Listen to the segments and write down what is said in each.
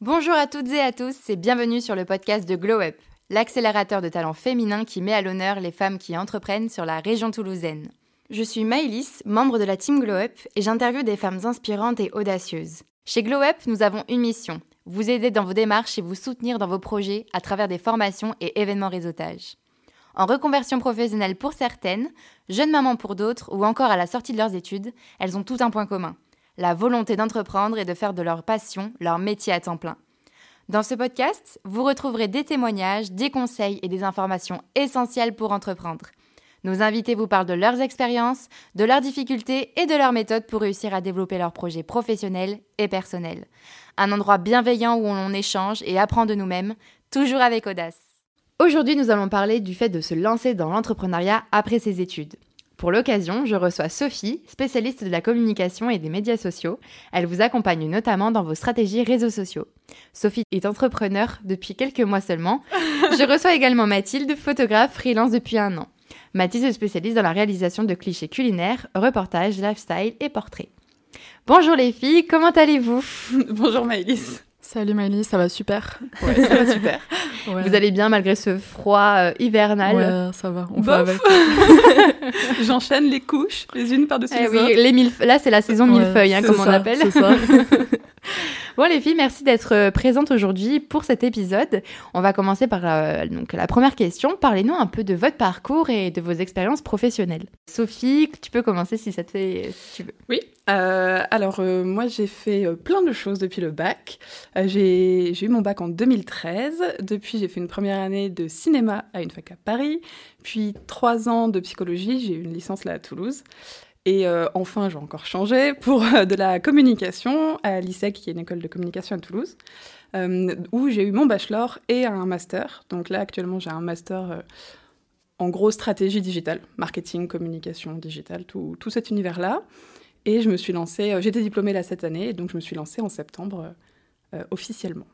Bonjour à toutes et à tous et bienvenue sur le podcast de Glow Up, l'accélérateur de talents féminins qui met à l'honneur les femmes qui entreprennent sur la région toulousaine. Je suis Maëlys, membre de la team Glow Up et j'interviewe des femmes inspirantes et audacieuses. Chez Glow Up, nous avons une mission, vous aider dans vos démarches et vous soutenir dans vos projets à travers des formations et événements réseautage. En reconversion professionnelle pour certaines, jeunes mamans pour d'autres ou encore à la sortie de leurs études, elles ont tout un point commun la volonté d'entreprendre et de faire de leur passion leur métier à temps plein. Dans ce podcast, vous retrouverez des témoignages, des conseils et des informations essentielles pour entreprendre. Nos invités vous parlent de leurs expériences, de leurs difficultés et de leurs méthodes pour réussir à développer leurs projets professionnels et personnels. Un endroit bienveillant où on échange et apprend de nous-mêmes, toujours avec audace. Aujourd'hui, nous allons parler du fait de se lancer dans l'entrepreneuriat après ses études. Pour l'occasion, je reçois Sophie, spécialiste de la communication et des médias sociaux. Elle vous accompagne notamment dans vos stratégies réseaux sociaux. Sophie est entrepreneur depuis quelques mois seulement. Je reçois également Mathilde, photographe freelance depuis un an. Mathilde est spécialiste dans la réalisation de clichés culinaires, reportages, lifestyle et portraits. Bonjour les filles, comment allez-vous Bonjour Maëlys. Salut Maëlys, ça va super. Ouais, ça va super. Vous allez bien malgré ce froid euh, hivernal Ouais, ça va, on Bof. va avec. J'enchaîne les couches, les unes par-dessus Eh les oui, autres. les millef- Là, c'est la saison Ouais, millefeuille, hein, comme on appelle. C'est ça. Bon les filles, merci d'être euh, présentes aujourd'hui pour cet épisode. On va commencer par euh, donc, la première question. Parlez-nous un peu de votre parcours et de vos expériences professionnelles. Sophie, tu peux commencer si ça te fait, si tu veux. Oui, euh, alors euh, moi j'ai fait euh, plein de choses depuis le bac. Euh, j'ai eu mon bac en 2013. Depuis j'ai fait une première année de cinéma à une fac à Paris. Puis trois ans de psychologie. J'ai eu une licence là à Toulouse. Et euh, enfin j'ai encore changé pour euh, de la communication à l'ISEC qui est une école de communication à Toulouse. euh, où j'ai eu mon bachelor et un master. Donc là actuellement j'ai un master euh, en gros stratégie digitale, marketing, communication digitale, tout, tout cet univers-là. Et je me suis lancée, j'ai été diplômée là cette année, et donc je me suis lancée en septembre officiellement.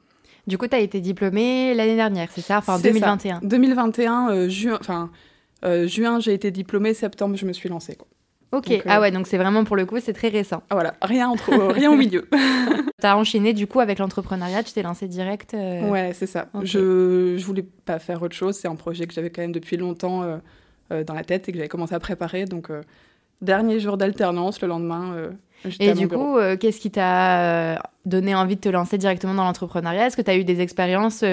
Du coup, tu as été diplômée l'année dernière, c'est ça? Enfin, en C'est ça. 2021. 2021, euh, juin, enfin, juin, j'ai été diplômée, septembre, je me suis lancée. Quoi. Ok, Donc, euh, ah ouais, donc c'est vraiment pour le coup, c'est très récent. Ah, voilà, rien, entre, euh, rien au milieu. Tu as enchaîné du coup avec l'entrepreneuriat, tu t'es lancé direct. euh, Ouais, c'est ça. Je, je voulais pas faire autre chose, c'est un projet que j'avais quand même depuis longtemps euh, dans la tête et que j'avais commencé à préparer. Donc, dernier jour d'alternance, le lendemain, j'étais Et à mon du bureau. coup, qu'est-ce qui t'a donné envie de te lancer directement dans l'entrepreneuriat? Est-ce que tu as eu des expériences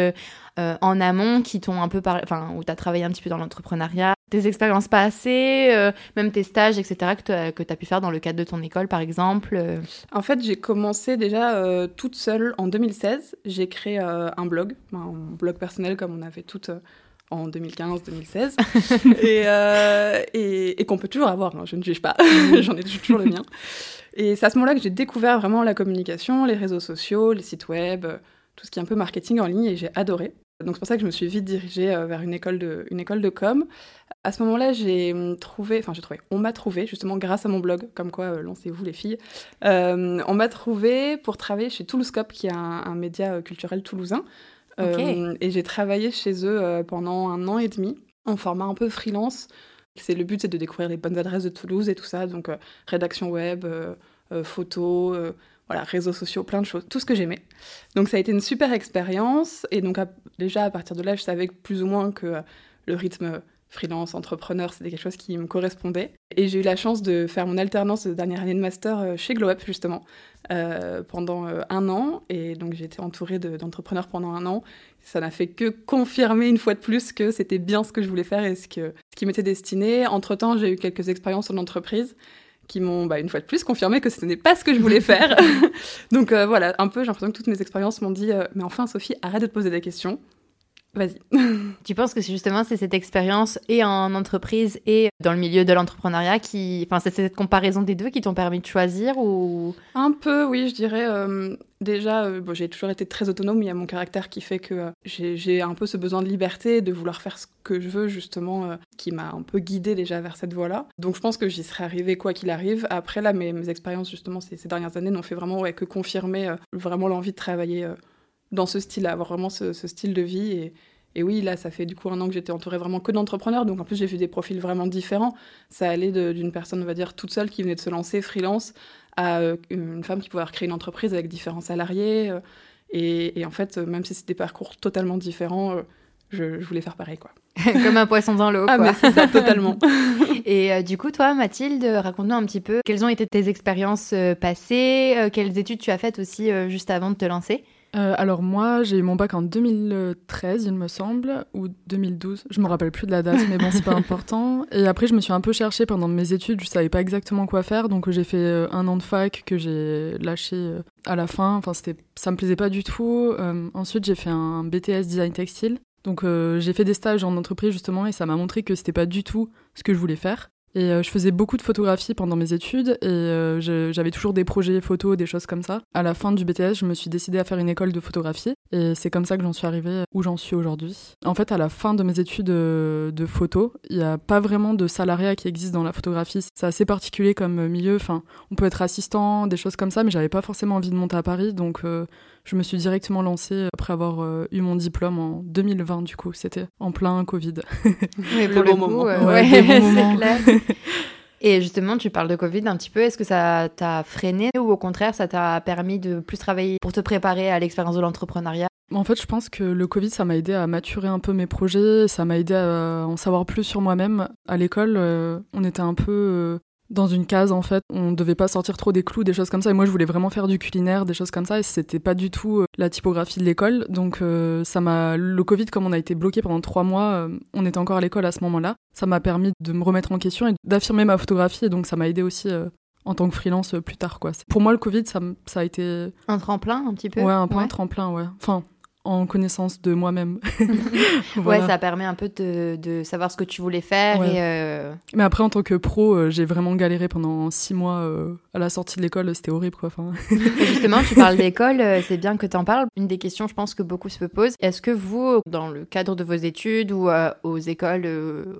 euh, en amont qui t'ont un peu parlé, enfin, où tu as travaillé un petit peu dans l'entrepreneuriat Des expériences passées, euh, même tes stages, etc., que tu as pu faire dans le cadre de ton école, par exemple euh, En fait, j'ai commencé déjà euh, toute seule en 2016. J'ai créé un blog, un blog personnel comme on avait toutes en 2015-2016, et, euh, et, et qu'on peut toujours avoir, hein, je ne juge pas, j'en ai toujours le mien. Et c'est à ce moment-là que j'ai découvert vraiment la communication, les réseaux sociaux, les sites web, tout ce qui est un peu marketing en ligne, et j'ai adoré. Donc c'est pour ça que je me suis vite dirigée euh, vers une école de, une école de com. À ce moment-là, j'ai hum, trouvé, enfin j'ai trouvé, on m'a trouvé justement grâce à mon blog, comme quoi euh, lancez-vous les filles. Euh, on m'a trouvé pour travailler chez Toulouscope, qui est un, un média culturel toulousain. Euh, et j'ai travaillé chez eux pendant un an et demi, en format un peu freelance. C'est le but, c'est de découvrir les bonnes adresses de Toulouse et tout ça, donc rédaction web, photos, voilà, réseaux sociaux, plein de choses, tout ce que j'aimais. Donc ça a été une super expérience, et donc déjà à partir de là, je savais plus ou moins que euh, le rythme freelance, entrepreneur, c'était quelque chose qui me correspondait. Et j'ai eu la chance de faire mon alternance de dernière année de master euh, chez Glow Up, justement, euh, pendant euh, un an. Et donc j'ai été entourée de- d'entrepreneurs pendant un an. Ça n'a fait que confirmer une fois de plus que c'était bien ce que je voulais faire et ce, que, ce qui m'était destiné. Entre-temps, j'ai eu quelques expériences en entreprise qui m'ont, bah, une fois de plus, confirmé que ce n'est pas ce que je voulais faire. donc euh, voilà, un peu, j'ai l'impression que toutes mes expériences m'ont dit euh, Mais enfin, Sophie, arrête de te poser des questions. Vas-y. Tu penses que c'est justement c'est cette expérience et en entreprise et dans le milieu de l'entrepreneuriat qui, enfin, c'est cette comparaison des deux qui t'ont permis de choisir ou? Un peu, oui, je dirais. euh, déjà, euh, bon, j'ai toujours été très autonome. Il y a mon caractère qui fait que euh, j'ai un peu ce besoin de liberté, de vouloir faire ce que je veux, justement, qui m'a un peu guidée déjà vers cette voie-là. Donc, je pense que j'y serais arrivée quoi qu'il arrive. Après, là, mes, mes expériences, justement, ces, ces dernières années n'ont fait vraiment ouais, que confirmer vraiment l'envie de travailler. Euh, dans ce style-là, avoir vraiment ce, style de vie. Et, et, oui, là, ça fait du coup un an que j'étais entourée vraiment que d'entrepreneurs. Donc en plus, j'ai vu des profils vraiment différents. Ça allait d'une personne, on va dire, toute seule qui venait de se lancer, freelance, à euh, une femme qui pouvait recréer une entreprise avec différents salariés. Euh, et, et, en fait, même si c'était des parcours totalement différents, je, je, voulais faire pareil, quoi. Comme un poisson dans l'eau, ah, quoi. c'est ça, totalement. et euh, du coup, toi, Mathilde, raconte-nous un petit peu quelles ont été tes expériences euh, passées, euh, quelles études tu as faites aussi juste avant de te lancer? Alors moi, j'ai eu mon bac en 2013, il me semble, ou 2012. Je me rappelle plus de la date, mais bon, c'est pas important. Et après, je me suis un peu cherchée pendant mes études. Je savais pas exactement quoi faire, donc j'ai fait un an de fac que j'ai lâché à la fin. Enfin, c'était, ça me plaisait pas du tout. ensuite, j'ai fait un BTS design textile. Donc euh, j'ai fait des stages en entreprise justement et ça m'a montré que c'était pas du tout ce que je voulais faire. Et euh, je faisais beaucoup de photographie pendant mes études et euh, j'avais toujours des projets photos, des choses comme ça. À la fin du BTS, je me suis décidée à faire une école de photographie et c'est comme ça que j'en suis arrivée où j'en suis aujourd'hui. En fait, à la fin de mes études euh, de photo, il n'y a pas vraiment de salariat qui existe dans la photographie. C'est assez particulier comme milieu. Enfin, on peut être assistant, des choses comme ça, mais j'avais pas forcément envie de monter à Paris, donc je me suis directement lancée après avoir eu mon diplôme en 2020. Du coup, c'était en plein Covid. Pour le, bon moment. ouais, c'est clair. Et justement, tu parles de Covid un petit peu. Est-ce que ça t'a freiné ou au contraire, ça t'a permis de plus travailler pour te préparer à l'expérience de l'entrepreneuriat? En fait, je pense que le Covid, ça m'a aidé à maturer un peu mes projets, ça m'a aidé à en savoir plus sur moi-même. À l'école, euh, on était un peu euh, dans une case en fait. On devait pas sortir trop des clous, des choses comme ça. Et moi, je voulais vraiment faire du culinaire, des choses comme ça. Et c'était pas du tout euh, la typographie de l'école. Donc euh, ça m'a, le Covid, comme on a été bloqué pendant trois mois, euh, on était encore à l'école à ce moment-là. Ça m'a permis de me remettre en question et d'affirmer ma photographie. Et donc ça m'a aidé aussi. en tant que freelance plus tard quoi. Pour moi le Covid ça, ça a été un tremplin un petit peu. Ouais, un peu un tremplin ouais. Enfin en connaissance de moi-même. Ouais, ça permet un peu de, de, savoir ce que tu voulais faire. Et euh, Mais après, en tant que pro, euh, j'ai vraiment galéré pendant six mois euh, à la sortie de l'école. C'était horrible, quoi. Enfin... justement, tu parles d'école, c'est bien que tu en parles. Une des questions, je pense, que beaucoup se posent, est-ce que vous, dans le cadre de vos études ou aux écoles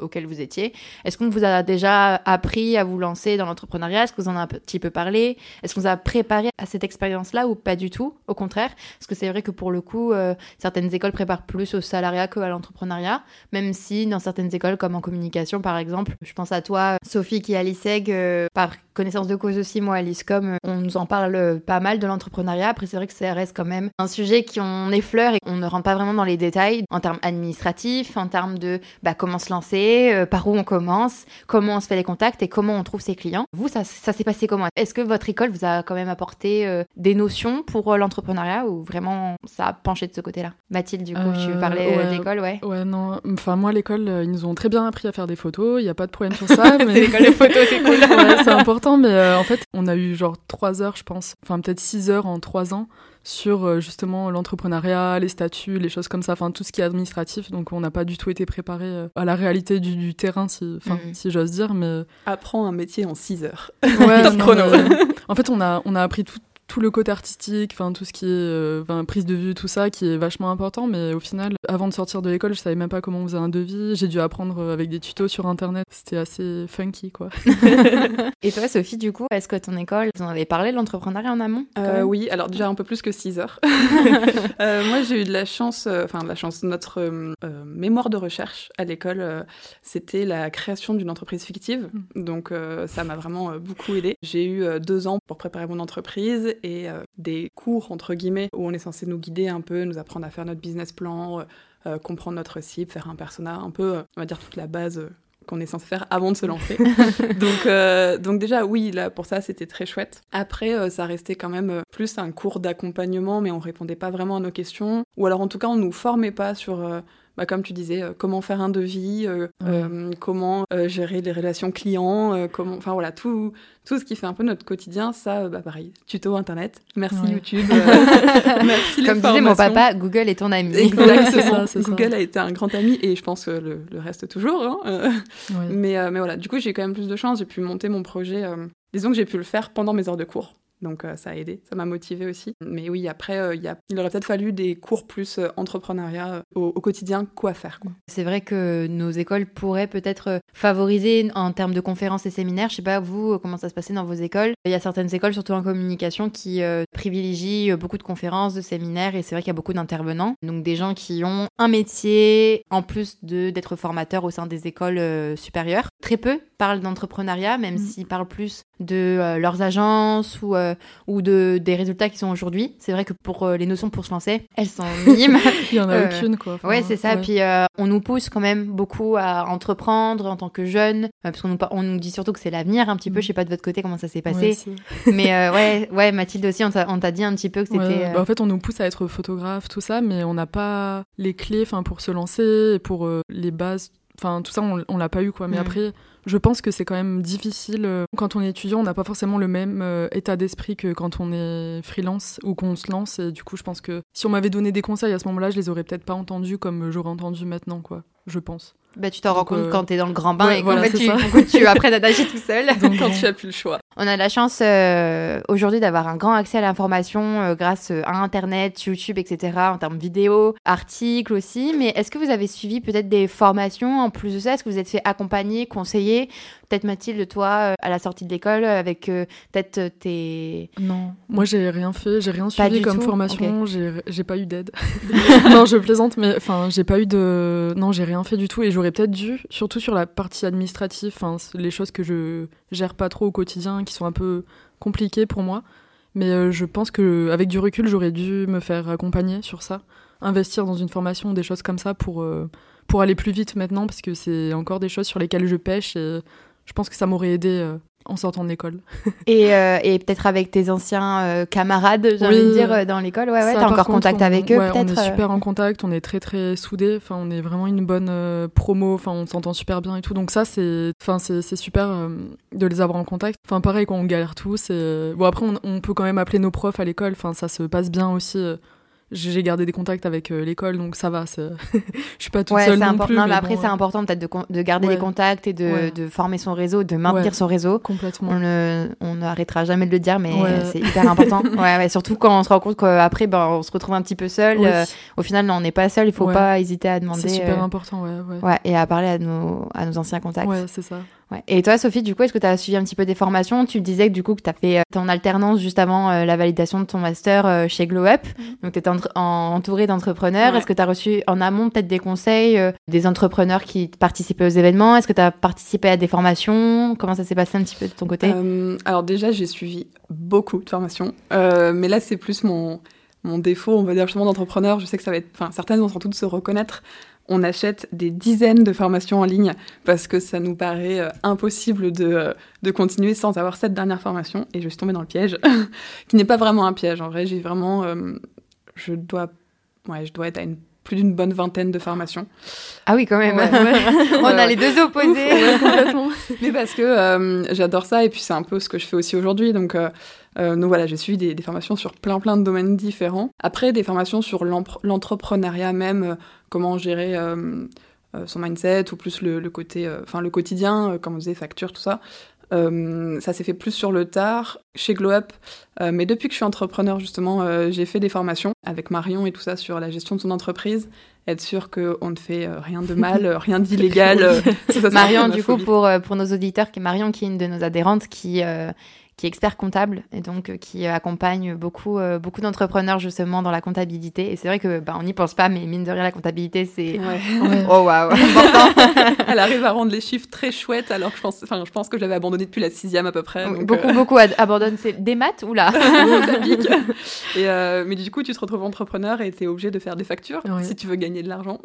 auxquelles vous étiez, est-ce qu'on vous a déjà appris à vous lancer dans l'entrepreneuriat? Est-ce que vous en avez un petit peu parlé? Est-ce qu'on vous a préparé à cette expérience-là ou pas du tout? Au contraire Parce que c'est vrai que pour le coup, certaines écoles préparent plus au salariat qu'à l'entrepreneuriat, même si dans certaines écoles, comme en communication par exemple, je pense à toi, Sophie, qui est à l'ISEG, euh, par connaissance de cause aussi, moi à l'ISCOM, euh, on nous en parle euh, pas mal de l'entrepreneuriat. Après, c'est vrai que ça reste quand même un sujet qui on effleure et on ne rentre pas vraiment dans les détails en termes administratifs, en termes de bah, comment se lancer, par où on commence, comment on se fait les contacts et comment on trouve ses clients. Vous, ça, ça s'est passé comment? Est-ce que votre école vous a quand même apporté des notions pour l'entrepreneuriat ou vraiment ça a penché de ce côté-là? Mathilde, du coup, tu parlais ouais, d'école, ouais Ouais, non. Enfin, moi, l'école, ils nous ont très bien appris à faire des photos. Il n'y a pas de problème sur ça. mais... l'école de photos, c'est cool. c'est important mais euh, en fait, on a eu genre trois heures, je pense, enfin peut-être six heures en trois ans sur euh, justement l'entrepreneuriat, les statuts, les choses comme ça, enfin tout ce qui est administratif. Donc on n'a pas du tout été préparé euh, à la réalité du, terrain, si, mm. si j'ose dire. Mais apprends un métier en six heures. Ouais, en fait, on a on a appris tout, tout le côté artistique, enfin tout ce qui est euh, prise de vue, tout ça, qui est vachement important. Mais au final, avant de sortir de l'école, je savais même pas comment on faisait un devis. J'ai dû apprendre euh, avec des tutos sur internet. C'était assez funky, quoi. Et toi, Sophie, du coup, est-ce que ton école, vous en avez parlé de l'entrepreneuriat en amont euh, Oui, alors déjà un peu plus que 6 heures. moi, j'ai eu de la chance, enfin de la chance, notre mémoire de recherche à l'école, c'était la création d'une entreprise fictive. Mm. Donc ça m'a vraiment beaucoup aidé. J'ai eu deux ans pour préparer mon entreprise et euh, des cours, entre guillemets, où on est censé nous guider un peu, nous apprendre à faire notre business plan, euh, euh, comprendre notre cible, faire un persona, un peu, on va dire, toute la base qu'on est censé faire avant de se lancer. donc, donc déjà, oui, là, pour ça, c'était très chouette. Après, ça restait quand même plus un cours d'accompagnement, mais on répondait pas vraiment à nos questions. Ou alors, en tout cas, on nous formait pas sur bah, comme tu disais, euh, comment faire un devis, euh, euh, comment gérer les relations clients, comment, enfin voilà, tout, tout ce qui fait un peu notre quotidien, ça, bah, pareil, tuto internet, merci YouTube, merci Comme disait mon papa, Google est ton ami. Exactement, Google a été un grand ami et je pense que le, reste toujours. Hein, mais, mais voilà, du coup, j'ai quand même plus de chance, j'ai pu monter mon projet. disons que j'ai pu le faire pendant mes heures de cours. Donc ça a aidé, ça m'a motivé aussi. Mais oui, après, il, y a, il aurait peut-être fallu des cours plus entrepreneuriat au, quotidien, quoi faire. C'est vrai que nos écoles pourraient peut-être favoriser en termes de conférences et séminaires. Je sais pas, vous, comment ça se passait dans vos écoles? Il y a certaines écoles, surtout en communication, qui privilégient beaucoup de conférences, de séminaires, et c'est vrai qu'il y a beaucoup d'intervenants. Donc des gens qui ont un métier en plus d'être formateurs au sein des écoles supérieures. Très peu parlent d'entrepreneuriat, même mm. s'ils parlent plus de euh, leurs agences ou, euh, ou de, des résultats qui sont aujourd'hui. C'est vrai que pour euh, les notions pour se lancer, elles sont minimes. Il y en a aucune, quoi. ouais, c'est ça. Puis on nous pousse quand même beaucoup à entreprendre en tant que jeunes, parce qu'on nous, on nous dit surtout que c'est l'avenir un petit peu. Mm. Je sais pas de votre côté comment ça s'est passé. mais ouais, ouais, Mathilde aussi, on t'a dit un petit peu que c'était. Bah, en fait, on nous pousse à être photographe, tout ça, mais on n'a pas les clés pour se lancer, pour les bases Enfin, tout ça, on, on l'a pas eu, quoi. Mais mm. après, je pense que c'est quand même difficile. Euh, quand on est étudiant, on n'a pas forcément le même euh, état d'esprit que quand on est freelance ou qu'on se lance. Et du coup, je pense que si on m'avait donné des conseils à ce moment-là, je les aurais peut-être pas entendus comme j'aurais entendu maintenant, quoi. Je pense. Bah, tu t'en rends compte euh, quand tu es dans le grand bain et fait, tu, tu apprennes à nager tout seul. quand tu as plus le choix. On a la chance euh, aujourd'hui d'avoir un grand accès à l'information euh, grâce à Internet, YouTube, etc. en termes vidéo, articles aussi. Mais est-ce que vous avez suivi peut-être des formations en plus de ça? Est-ce que vous êtes fait accompagner, conseiller Peut-être Mathilde, toi, à la sortie de l'école, avec peut-être tes... Non, moi j'ai rien fait, j'ai rien suivi comme formation, j'ai pas eu d'aide. non, je plaisante, mais enfin, j'ai pas eu de... Non, j'ai rien fait du tout. Et j'aurais peut-être dû, surtout sur la partie administrative, les choses que je gère pas trop au quotidien, qui sont un peu compliquées pour moi. Mais euh, je pense que avec du recul, j'aurais dû me faire accompagner sur ça, investir dans une formation, des choses comme ça pour, euh, pour aller plus vite maintenant, parce que c'est encore des choses sur lesquelles je pêche et je pense que ça m'aurait aidé euh, en sortant de l'école. et, euh, et peut-être avec tes anciens euh, camarades, j'ai envie de dire, dans l'école. Ouais, ouais, t'as encore contact avec eux, peut-être On est super en contact, on est très très soudés. Enfin, on est vraiment une bonne promo. Enfin, on s'entend super bien et tout. Donc ça, c'est, enfin, c'est, super de les avoir en contact. Enfin, pareil, quand on galère tous. Bon, après, on, on, peut quand même appeler nos profs à l'école. Enfin, ça se passe bien aussi j'ai gardé des contacts avec euh, l'école, donc ça va. je suis pas toute seule non plus. Non, mais, après, c'est important peut-être de, de, garder les contacts et de, de, former son réseau, de maintenir son réseau. Complètement. On n'arrêtera jamais de le dire, mais c'est hyper important. ouais, surtout quand on se rend compte qu'après, ben, on se retrouve un petit peu seul. Euh, au final, non, on n'est pas seul. Il faut pas hésiter à demander. C'est super euh, important, ouais, ouais. et à parler à nos, à nos anciens contacts. Ouais, c'est ça. Et toi, Sophie, du coup, est-ce que tu as suivi un petit peu des formations? Tu disais que du coup, que tu as fait ton alternance juste avant la validation de ton master chez Glow Up. Mm. Donc, tu étais entourée d'entrepreneurs Est-ce que tu as reçu en amont peut-être des conseils euh, des entrepreneurs qui participaient aux événements? Est-ce que tu as participé à des formations? Comment ça s'est passé un petit peu de ton côté? Euh, Alors déjà, j'ai suivi beaucoup de formations, euh, mais là, c'est plus mon, mon défaut, on va dire justement d'entrepreneur. Je sais que ça va être, enfin, certaines vont sans doute se reconnaître. On achète des dizaines de formations en ligne parce que ça nous paraît impossible de, de continuer sans avoir cette dernière formation. Et je suis tombée dans le piège, qui n'est pas vraiment un piège. En vrai, j'ai vraiment, je dois ouais, je dois être à une, plus d'une bonne vingtaine de formations. Ah oui, quand même. On a les deux opposés. Mais parce que euh, j'adore ça et puis c'est un peu ce que je fais aussi aujourd'hui. Donc, euh, euh, donc voilà, j'ai suivi des, des, formations sur plein plein de domaines différents. Après, des formations sur l'entrepreneuriat même, comment gérer son mindset ou plus le, le côté, enfin le quotidien, comme on disait, facture, tout ça. Euh, ça s'est fait plus sur le tard chez Glow Up. Euh, mais depuis que je suis entrepreneur, justement, euh, j'ai fait des formations avec Marion et tout ça sur la gestion de son entreprise. Être sûr qu'on ne fait rien de mal, rien d'illégal. Marion, du coup, pour, pour nos auditeurs, qui Marion, qui est une de nos adhérentes, qui qui est expert comptable et donc euh, qui accompagne beaucoup, euh, beaucoup d'entrepreneurs justement dans la comptabilité. Et c'est vrai que bah, on n'y pense pas, mais mine de rien, la comptabilité, c'est oh waouh, Elle arrive à rendre les chiffres très chouettes, alors que je pense, enfin, je pense que j'avais abandonné depuis la sixième à peu près. beaucoup, euh, beaucoup abandonnent. C'est des maths ou là? Et Mais du coup, tu te retrouves entrepreneur et tu es obligé de faire des factures si tu veux gagner de l'argent.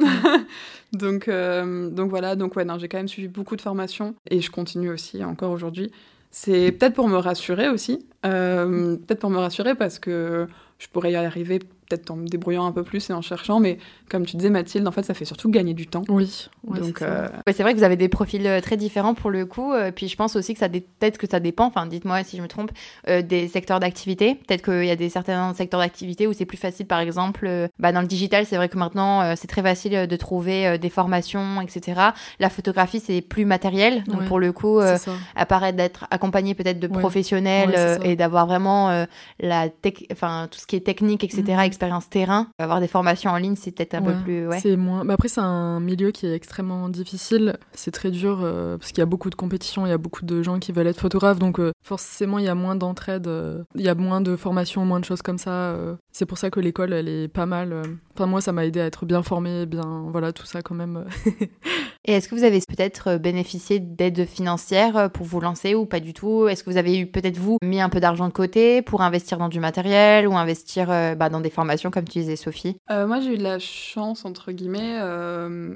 donc, donc voilà, donc ouais, j'ai quand même suivi beaucoup de formations et je continue aussi encore aujourd'hui. C'est peut-être pour me rassurer aussi. Euh, peut-être pour me rassurer parce que je pourrais y arriver peut-être en me débrouillant un peu plus et en cherchant, mais comme tu disais Mathilde, en fait ça fait surtout gagner du temps. Oui. Donc, c'est euh, vrai que vous avez des profils euh, très différents pour le coup. euh, puis je pense aussi que ça dé- peut-être que ça dépend. Enfin, dites-moi si je me trompe euh, des secteurs d'activité. Peut-être qu'il y a des certains secteurs d'activité où c'est plus facile. Par exemple, euh, bah, dans le digital, c'est vrai que maintenant euh, c'est très facile de trouver euh, des formations, etc. La photographie c'est plus matériel. Donc Ouais, pour le coup, euh, c'est ça. apparaît d'être accompagné peut-être de Ouais. professionnels c'est euh, et d'avoir vraiment euh, la tech, enfin tout ce qui est technique, etc. Mhm. Expérience terrain. Avoir des formations en ligne, c'est peut-être un Ouais, peu plus. Ouais. C'est moins. bah après, c'est un milieu qui est extrêmement difficile. C'est très dur euh, parce qu'il y a beaucoup de compétitions, il y a beaucoup de gens qui veulent être photographes, donc euh, forcément, il y a moins d'entraide, euh, il y a moins de formations, moins de choses comme ça. C'est pour ça que l'école, elle est pas mal. Enfin, moi, ça m'a aidé à être bien formée, bien. Voilà, tout ça quand même. Et est-ce que vous avez peut-être euh, bénéficié d'aides financières euh, pour vous lancer ou pas du tout? Est-ce que vous avez eu peut-être vous mis un peu d'argent de côté pour investir dans du matériel ou investir euh, bah, dans des formations comme tu disais Sophie? Moi, j'ai eu de la chance, entre guillemets.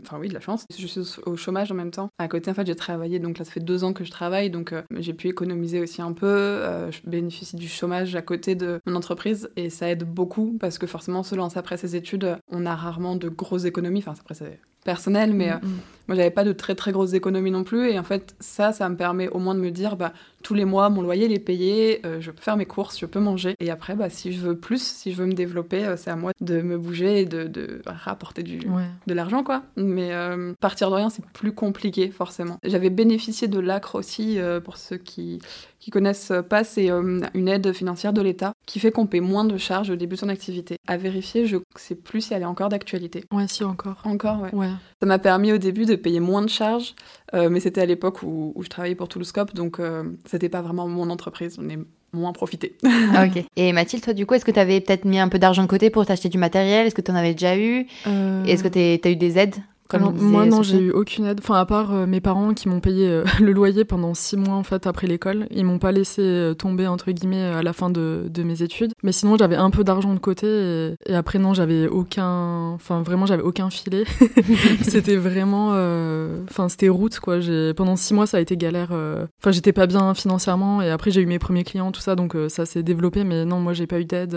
Enfin, oui, de la chance. Je suis au chômage en même temps. À côté, en fait, j'ai travaillé. Donc là, ça fait deux ans que je travaille. Donc, j'ai pu économiser aussi un peu. Je bénéficie du chômage à côté de mon entreprise. Et ça aide beaucoup parce que forcément, se lancer après ses études, on a rarement de grosses économies. Enfin, après, c'est personnel, mais euh, Mm, mm. moi, j'avais pas de très très grosses économies non plus. Et en fait, ça, ça me permet au moins de me dire, bah, tous les mois, mon loyer il est payé, euh, je peux faire mes courses, je peux manger. Et après, bah, si je veux plus, si je veux me développer, euh, c'est à moi de me bouger et de, de rapporter du, Ouais. de l'argent, quoi. Mais euh, partir de rien, c'est plus compliqué, forcément. J'avais bénéficié de l'ACRE aussi, pour ceux qui qui connaissent pas, c'est une aide financière de l'État qui fait qu'on paie moins de charges au début de son activité. À vérifier, je sais plus si elle est encore d'actualité. Ouais, si, encore. Encore, ouais. Ouais. Ça m'a permis au début de payer moins de charges, mais c'était à l'époque où, où je travaillais pour Toulouscope, donc euh, c'était pas vraiment mon entreprise, on est moins profité. Ah, Ok. Et Mathilde, toi du coup, est-ce que tu avais peut-être mis un peu d'argent de côté pour t'acheter du matériel? Est-ce que tu en avais déjà eu? Euh, Est-ce que tu as eu des aides? Comme Alors, moi non, j'ai eu aucune aide. Enfin, à part euh, mes parents qui m'ont payé euh, le loyer pendant six mois en fait après l'école, ils m'ont pas laissé euh, tomber entre guillemets à la fin de, de mes études. Mais sinon, j'avais un peu d'argent de côté et, et après non, j'avais aucun. Enfin, vraiment, j'avais aucun filet. c'était vraiment. euh, Enfin, c'était route quoi. J'ai pendant six mois, ça a été galère. Enfin, j'étais pas bien financièrement et après j'ai eu mes premiers clients, tout ça, donc ça s'est développé. Mais non, moi, j'ai pas eu d'aide.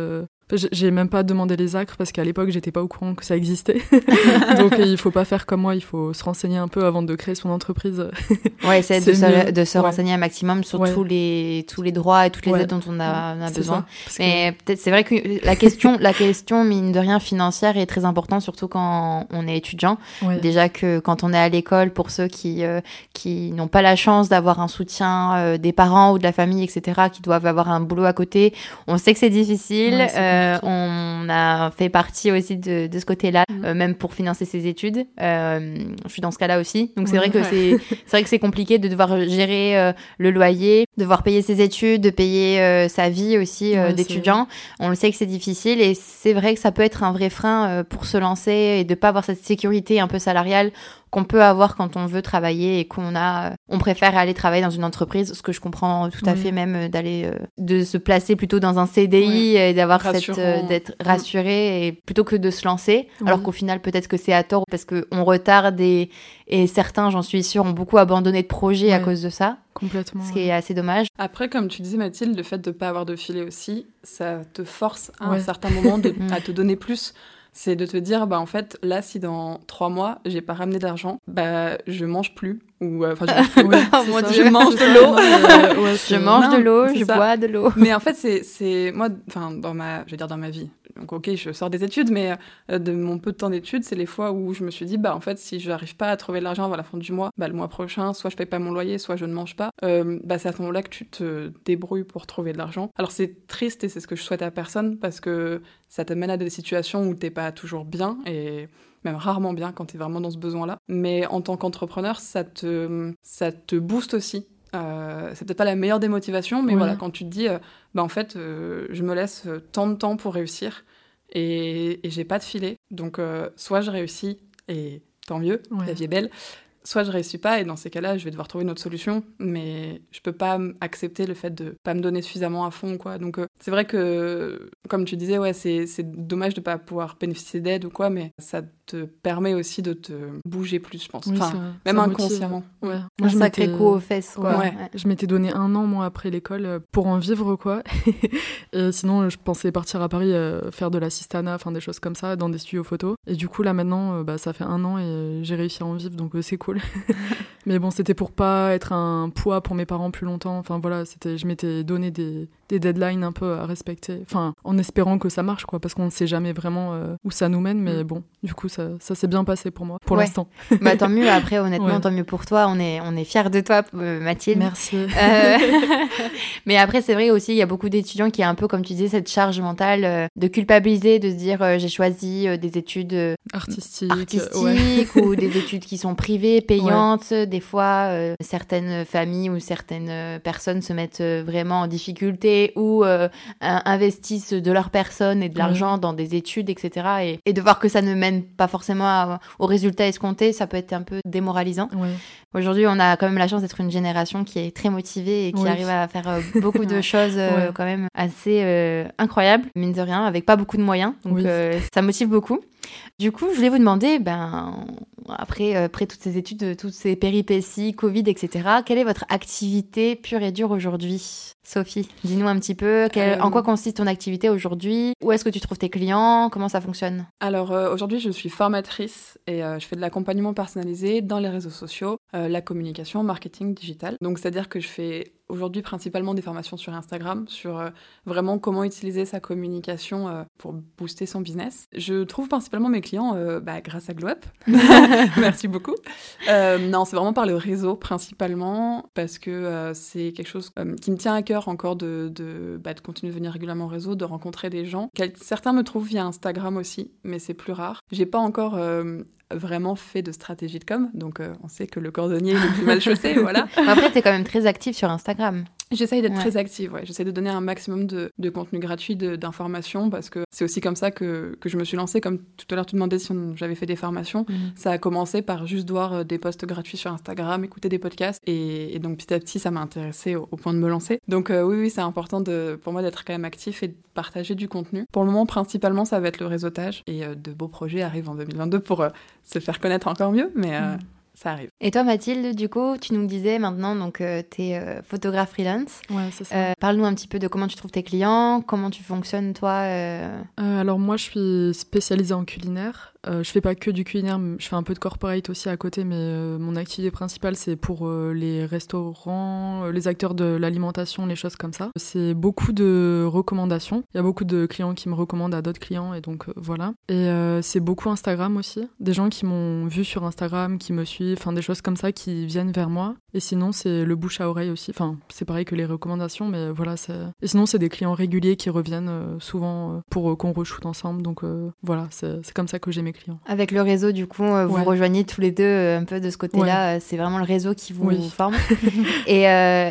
Euh. J'ai- même pas demandé les acres parce qu'à l'époque j'étais pas au courant que ça existait. Donc euh, il faut pas faire comme moi, il faut se renseigner un peu avant de créer son entreprise. Ouais, essayer de C'est se, de se Ouais. renseigner un maximum sur Ouais. tous, les, tous les droits et toutes les Ouais. aides dont on a, on a C'est besoin. ça, parce que- Mais peut-être c'est vrai que la question, la question mine de rien financière est très importante, surtout quand on est étudiant. Déjà que quand on est à l'école, pour ceux qui euh, qui n'ont pas la chance d'avoir un soutien euh, des parents ou de la famille, etc., qui doivent avoir un boulot à côté, on sait que c'est difficile. Euh, on a fait partie aussi de, de ce côté-là, Mhm. euh, même pour financer ses études. Euh, je suis dans ce cas-là aussi, donc c'est vrai que c'est c'est vrai que c'est compliqué de devoir gérer le loyer, devoir payer ses études, de payer sa vie aussi Ouais, d'étudiant. On le sait que c'est difficile et c'est vrai que ça peut être un vrai frein pour se lancer et de pas avoir cette sécurité un peu salariale qu'on peut avoir quand on veut travailler et qu'on a euh, on préfère aller travailler dans une entreprise ce que je comprends tout à Oui. fait même euh, d'aller euh, de se placer plutôt dans un CDI et d'avoir cette euh, d'être rassuré et plutôt que de se lancer Oui. alors qu'au final peut-être que c'est à tort parce que on retarde et, et certains j'en suis sûre ont beaucoup abandonné de projets à cause de ça complètement. ce qui est assez dommage Après, comme tu disais Mathilde, le fait de ne pas avoir de filet aussi, ça te force à un certain moment de- Mm. à te donner plus. C'est de te dire, bah en fait, là, si dans trois mois, j'ai pas ramené d'argent, bah je mange plus. Ou, euh, enfin. Ouais. Dieu. Je mange de l'eau. euh, ouais, je mange de l'eau je ça. bois de l'eau Mais en fait, c'est, c'est moi, enfin, dans ma, je vais dire dans ma vie. Donc, ok, je sors des études, mais euh, de mon peu de temps d'études, c'est les fois où je me suis dit, bah, en fait, si je n'arrive pas à trouver de l'argent avant la fin du mois, bah, le mois prochain, soit je paye pas mon loyer, soit je ne mange pas. Euh, bah, c'est à ce moment-là que tu te débrouilles pour trouver de l'argent. Alors, c'est triste et c'est ce que je souhaite à personne parce que ça te mène à des situations où t'es pas toujours bien et même rarement bien quand tu es vraiment dans ce besoin-là. Mais en tant qu'entrepreneur, ça te, ça te booste aussi. Euh, c'est peut-être pas la meilleure des motivations, mais voilà, quand tu te dis, euh, bah en fait, euh, je me laisse euh, tant de temps pour réussir et, et j'ai pas de filet, donc soit je réussis et tant mieux, Ouais. la vie est belle, soit je réussis pas et dans ces cas-là, je vais devoir trouver une autre solution, mais je peux pas accepter le fait de pas me donner suffisamment à fond, quoi. Donc euh, c'est vrai que, comme tu disais, ouais, c'est dommage de pas pouvoir bénéficier d'aide ou quoi, mais ça te permet aussi de te bouger plus, je pense. enfin, même inconsciemment. Ouais. Moi, un je sacré coup aux fesses, quoi. Ouais. Je m'étais donné un an, moi, après l'école, euh, pour en vivre, quoi. et sinon, je pensais partir à Paris euh, faire de l'assistana, enfin des choses comme ça, dans des studios photos. Et du coup, là, maintenant, bah, ça fait un an et j'ai réussi à en vivre, donc c'est cool. cool. mais bon, c'était pour pas être un poids pour mes parents plus longtemps. Enfin voilà, c'était, je m'étais donné des, des, deadlines un peu à respecter. Enfin, en espérant que ça marche, quoi, parce qu'on ne sait jamais vraiment euh, où ça nous mène. Mais mm. bon, du coup, ça, ça s'est bien passé pour moi, pour l'instant. bah tant mieux. Après, honnêtement, tant mieux pour toi. On est, on est fiers de toi, euh, Mathilde. Merci. Euh, mais après, c'est vrai aussi, il y a beaucoup d'étudiants qui ont un peu, comme tu disais, cette charge mentale de culpabiliser, de se dire j'ai choisi des études artistiques, artistiques ou des études qui sont privées, payantes. Des fois, certaines familles ou certaines personnes se mettent vraiment en difficulté ou investissent de leur personne et de l'argent dans des études, etc. Et, de voir que ça ne mène pas forcément au résultat escompté, ça peut être un peu démoralisant. Aujourd'hui, on a quand même la chance d'être une génération qui est très motivée et qui arrive à faire euh, beaucoup de choses euh, quand même assez euh, incroyables, mine de rien, avec pas beaucoup de moyens. Donc ça motive beaucoup. Du coup, je voulais vous demander, ben, après, après toutes ces études, toutes ces péripéties, Covid, etc., quelle est votre activité pure et dure aujourd'hui? Sophie, dis-nous un petit peu, en quoi consiste ton activité aujourd'hui? Où est-ce que tu trouves tes clients? Comment ça fonctionne? Alors aujourd'hui, je suis formatrice et je fais de l'accompagnement personnalisé dans les réseaux sociaux euh, la communication, marketing digital. Donc c'est-à-dire que je fais aujourd'hui principalement des formations sur Instagram, sur euh, vraiment comment utiliser sa communication euh, pour booster son business. Je trouve principalement mes clients bah, grâce à GlowUp. Merci beaucoup. non, c'est vraiment par le réseau principalement parce que c'est quelque chose qui me tient à cœur encore de, de, bah, de, continuer de venir régulièrement au réseau, de rencontrer des gens. Certains me trouvent via Instagram aussi, mais c'est plus rare. J'ai pas encore vraiment fait de stratégie de com. Donc, euh, on sait que le cordonnier est le plus mal chaussé, voilà. Après, tu es quand même très active sur Instagram. J'essaye d'être très active, ouais. J'essaie de donner un maximum de, de contenu gratuit, d'informations, parce que c'est aussi comme ça que, que, je me suis lancée. Comme tout à l'heure, tu demandais si j'avais fait des formations. Mhm. Ça a commencé par juste voir euh, des posts gratuits sur Instagram, écouter des podcasts. Et, donc, petit à petit, ça m'a intéressée au, point de me lancer. Donc, euh, oui, oui, c'est important de, pour moi d'être quand même actif et de partager du contenu. Pour le moment, principalement, ça va être le réseautage. Et de beaux projets arrivent en 2022 pour se faire connaître encore mieux. Mais. Mhm ça arrive. Et toi, Mathilde, du coup, tu nous disais maintenant, donc, euh, tu es euh, photographe freelance. Ouais, c'est ça. Euh, parle-nous un petit peu de comment tu trouves tes clients, comment tu fonctionnes, toi. alors, moi, je suis spécialisée en culinaire. Euh, je fais pas que du culinaire, je fais un peu de corporate aussi à côté, mais euh, mon activité principale c'est pour euh, les restaurants, les acteurs de l'alimentation, les choses comme ça. C'est beaucoup de recommandations. Il y a beaucoup de clients qui me recommandent à d'autres clients et donc voilà. Et c'est beaucoup Instagram aussi. Des gens qui m'ont vu sur Instagram, qui me suivent, enfin des choses comme ça qui viennent vers moi. Et sinon c'est le bouche à oreille aussi. Enfin c'est pareil que les recommandations, mais voilà. Et sinon c'est des clients réguliers qui reviennent souvent pour qu'on re-shoot ensemble. Donc voilà, c'est comme ça que j'ai mes clients. Avec le réseau, du coup, euh, vous rejoignez tous les deux euh, un peu de ce côté-là. Euh, c'est vraiment le réseau qui vous forme. et,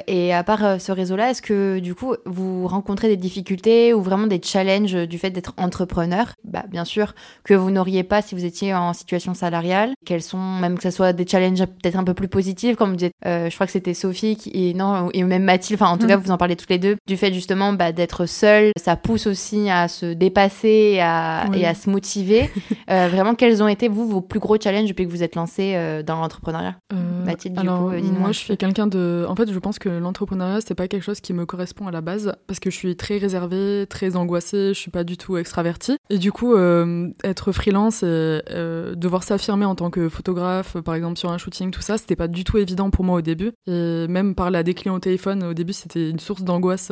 et, à part ce réseau-là, est-ce que du coup, vous rencontrez des difficultés ou vraiment des challenges du fait d'être entrepreneur? Bah, Bien sûr, que vous n'auriez pas si vous étiez en situation salariale. Quels sont, même que ce soit des challenges peut-être un peu plus positifs, comme vous dites, je crois que c'était Sophie qui, et, non, et même Mathilde, enfin en tout mm. cas, vous en parlez tous les deux, du fait justement bah, d'être seul, ça pousse aussi à se dépasser et à se motiver. vraiment, quels ont été, vous, vos plus gros challenges depuis que vous êtes lancé euh, dans l'entrepreneuriat euh, Mathilde, du coup, Moi, je suis quelqu'un de. En fait, je pense que l'entrepreneuriat, c'est pas quelque chose qui me correspond à la base, parce que je suis très réservée, très angoissée, je suis pas du tout extravertie. Et du coup, euh, être freelance et devoir s'affirmer en tant que photographe, par exemple, sur un shooting, tout ça, c'était pas du tout évident pour moi au début. Et même parler à des clients au téléphone, au début, c'était une source d'angoisse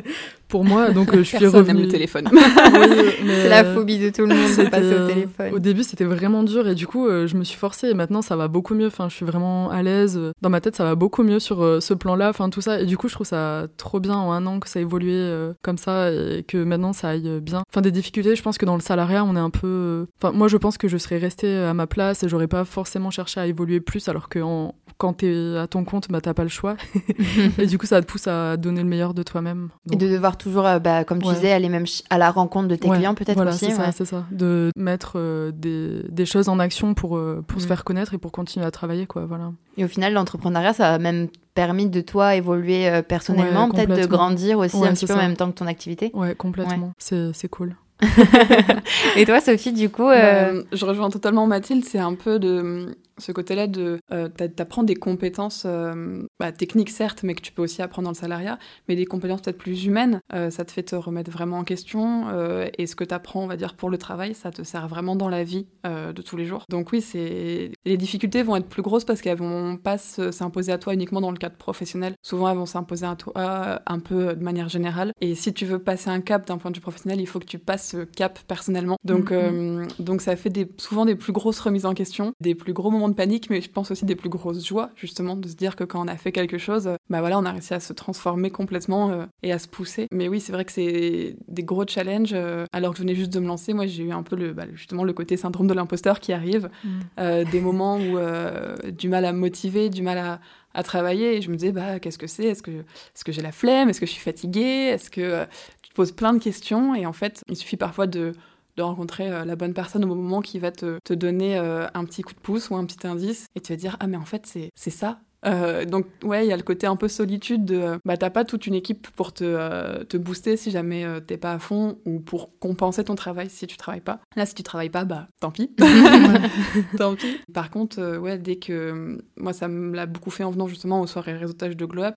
pour moi. Donc, je suis revenue. le téléphone. c'est la phobie de tout le monde de passer au téléphone début, c'était vraiment dur et du coup, euh, je me suis forcée et maintenant, ça va beaucoup mieux. Enfin, je suis vraiment à l'aise. Dans ma tête, ça va beaucoup mieux sur euh, ce plan-là, enfin, tout ça. Et du coup, je trouve ça trop bien en un an que ça a évolué euh, comme ça et que maintenant, ça aille bien. Enfin, des difficultés, je pense que dans le salariat, on est un peu. Moi, je pense que je serais restée à ma place et j'aurais pas forcément cherché à évoluer plus, alors que quand tu es à ton compte, bah, t'as pas le choix. et du coup, ça te pousse à donner le meilleur de toi-même. Et de devoir toujours, euh, bah, comme tu disais, aller même à la rencontre de tes clients, peut-être voilà, aussi. c'est ça, c'est ça. De mettre euh, des, des, choses en action pour, euh, pour se mm. faire connaître et pour continuer à travailler, quoi. Voilà. Et au final, l'entrepreneuriat, ça a même permis de toi évoluer personnellement, peut-être de grandir aussi un petit peu en même temps que ton activité. Ouais, complètement. C'est cool. et toi, Sophie, du coup bah, Je rejoins totalement Mathilde. C'est un peu de ce côté-là de euh, t'apprends des compétences euh, bah, techniques certes mais que tu peux aussi apprendre dans le salariat mais des compétences peut-être plus humaines euh, ça te fait te remettre vraiment en question euh, et ce que tu apprends on va dire pour le travail ça te sert vraiment dans la vie de tous les jours. Donc oui c'est les difficultés vont être plus grosses parce qu'elles vont pas s'imposer à toi uniquement dans le cadre professionnel. Souvent elles vont s'imposer à toi un peu de manière générale. Et si tu veux passer un cap d'un point de vue professionnel il faut que tu passes ce cap personnellement. Donc mm-hmm. donc ça fait des, souvent des plus grosses remises en question des plus gros moments de panique, mais je pense aussi des plus grosses joies, justement, de se dire que quand on a fait quelque chose, bah voilà, on a réussi à se transformer complètement euh, et à se pousser. Mais oui, c'est vrai que c'est des gros challenges. Euh, alors que je venais juste de me lancer, moi, j'ai eu un peu le, bah, justement le côté syndrome de l'imposteur qui arrive, mm. euh, des moments où du mal à me motiver, du mal à, à travailler. Et je me disais, bah, qu'est-ce que c'est? Est-ce que, est que j'ai la flemme? Est-ce que je suis fatiguée? Est-ce que tu te poses plein de questions Et en fait, il suffit parfois de de rencontrer euh, la bonne personne au moment qui va te, te donner euh, un petit coup de pouce ou un petit indice et tu vas dire ah mais en fait c'est ça euh, donc ouais, il y a le côté un peu solitude de bah t'as pas toute une équipe pour te, te booster si jamais t'es pas à fond ou pour compenser ton travail si tu travailles pas. Là si tu travailles pas bah tant pis. tant pis. Par contre ouais dès que moi ça me l'a beaucoup fait en venant justement aux soirées réseautage de Glow Up,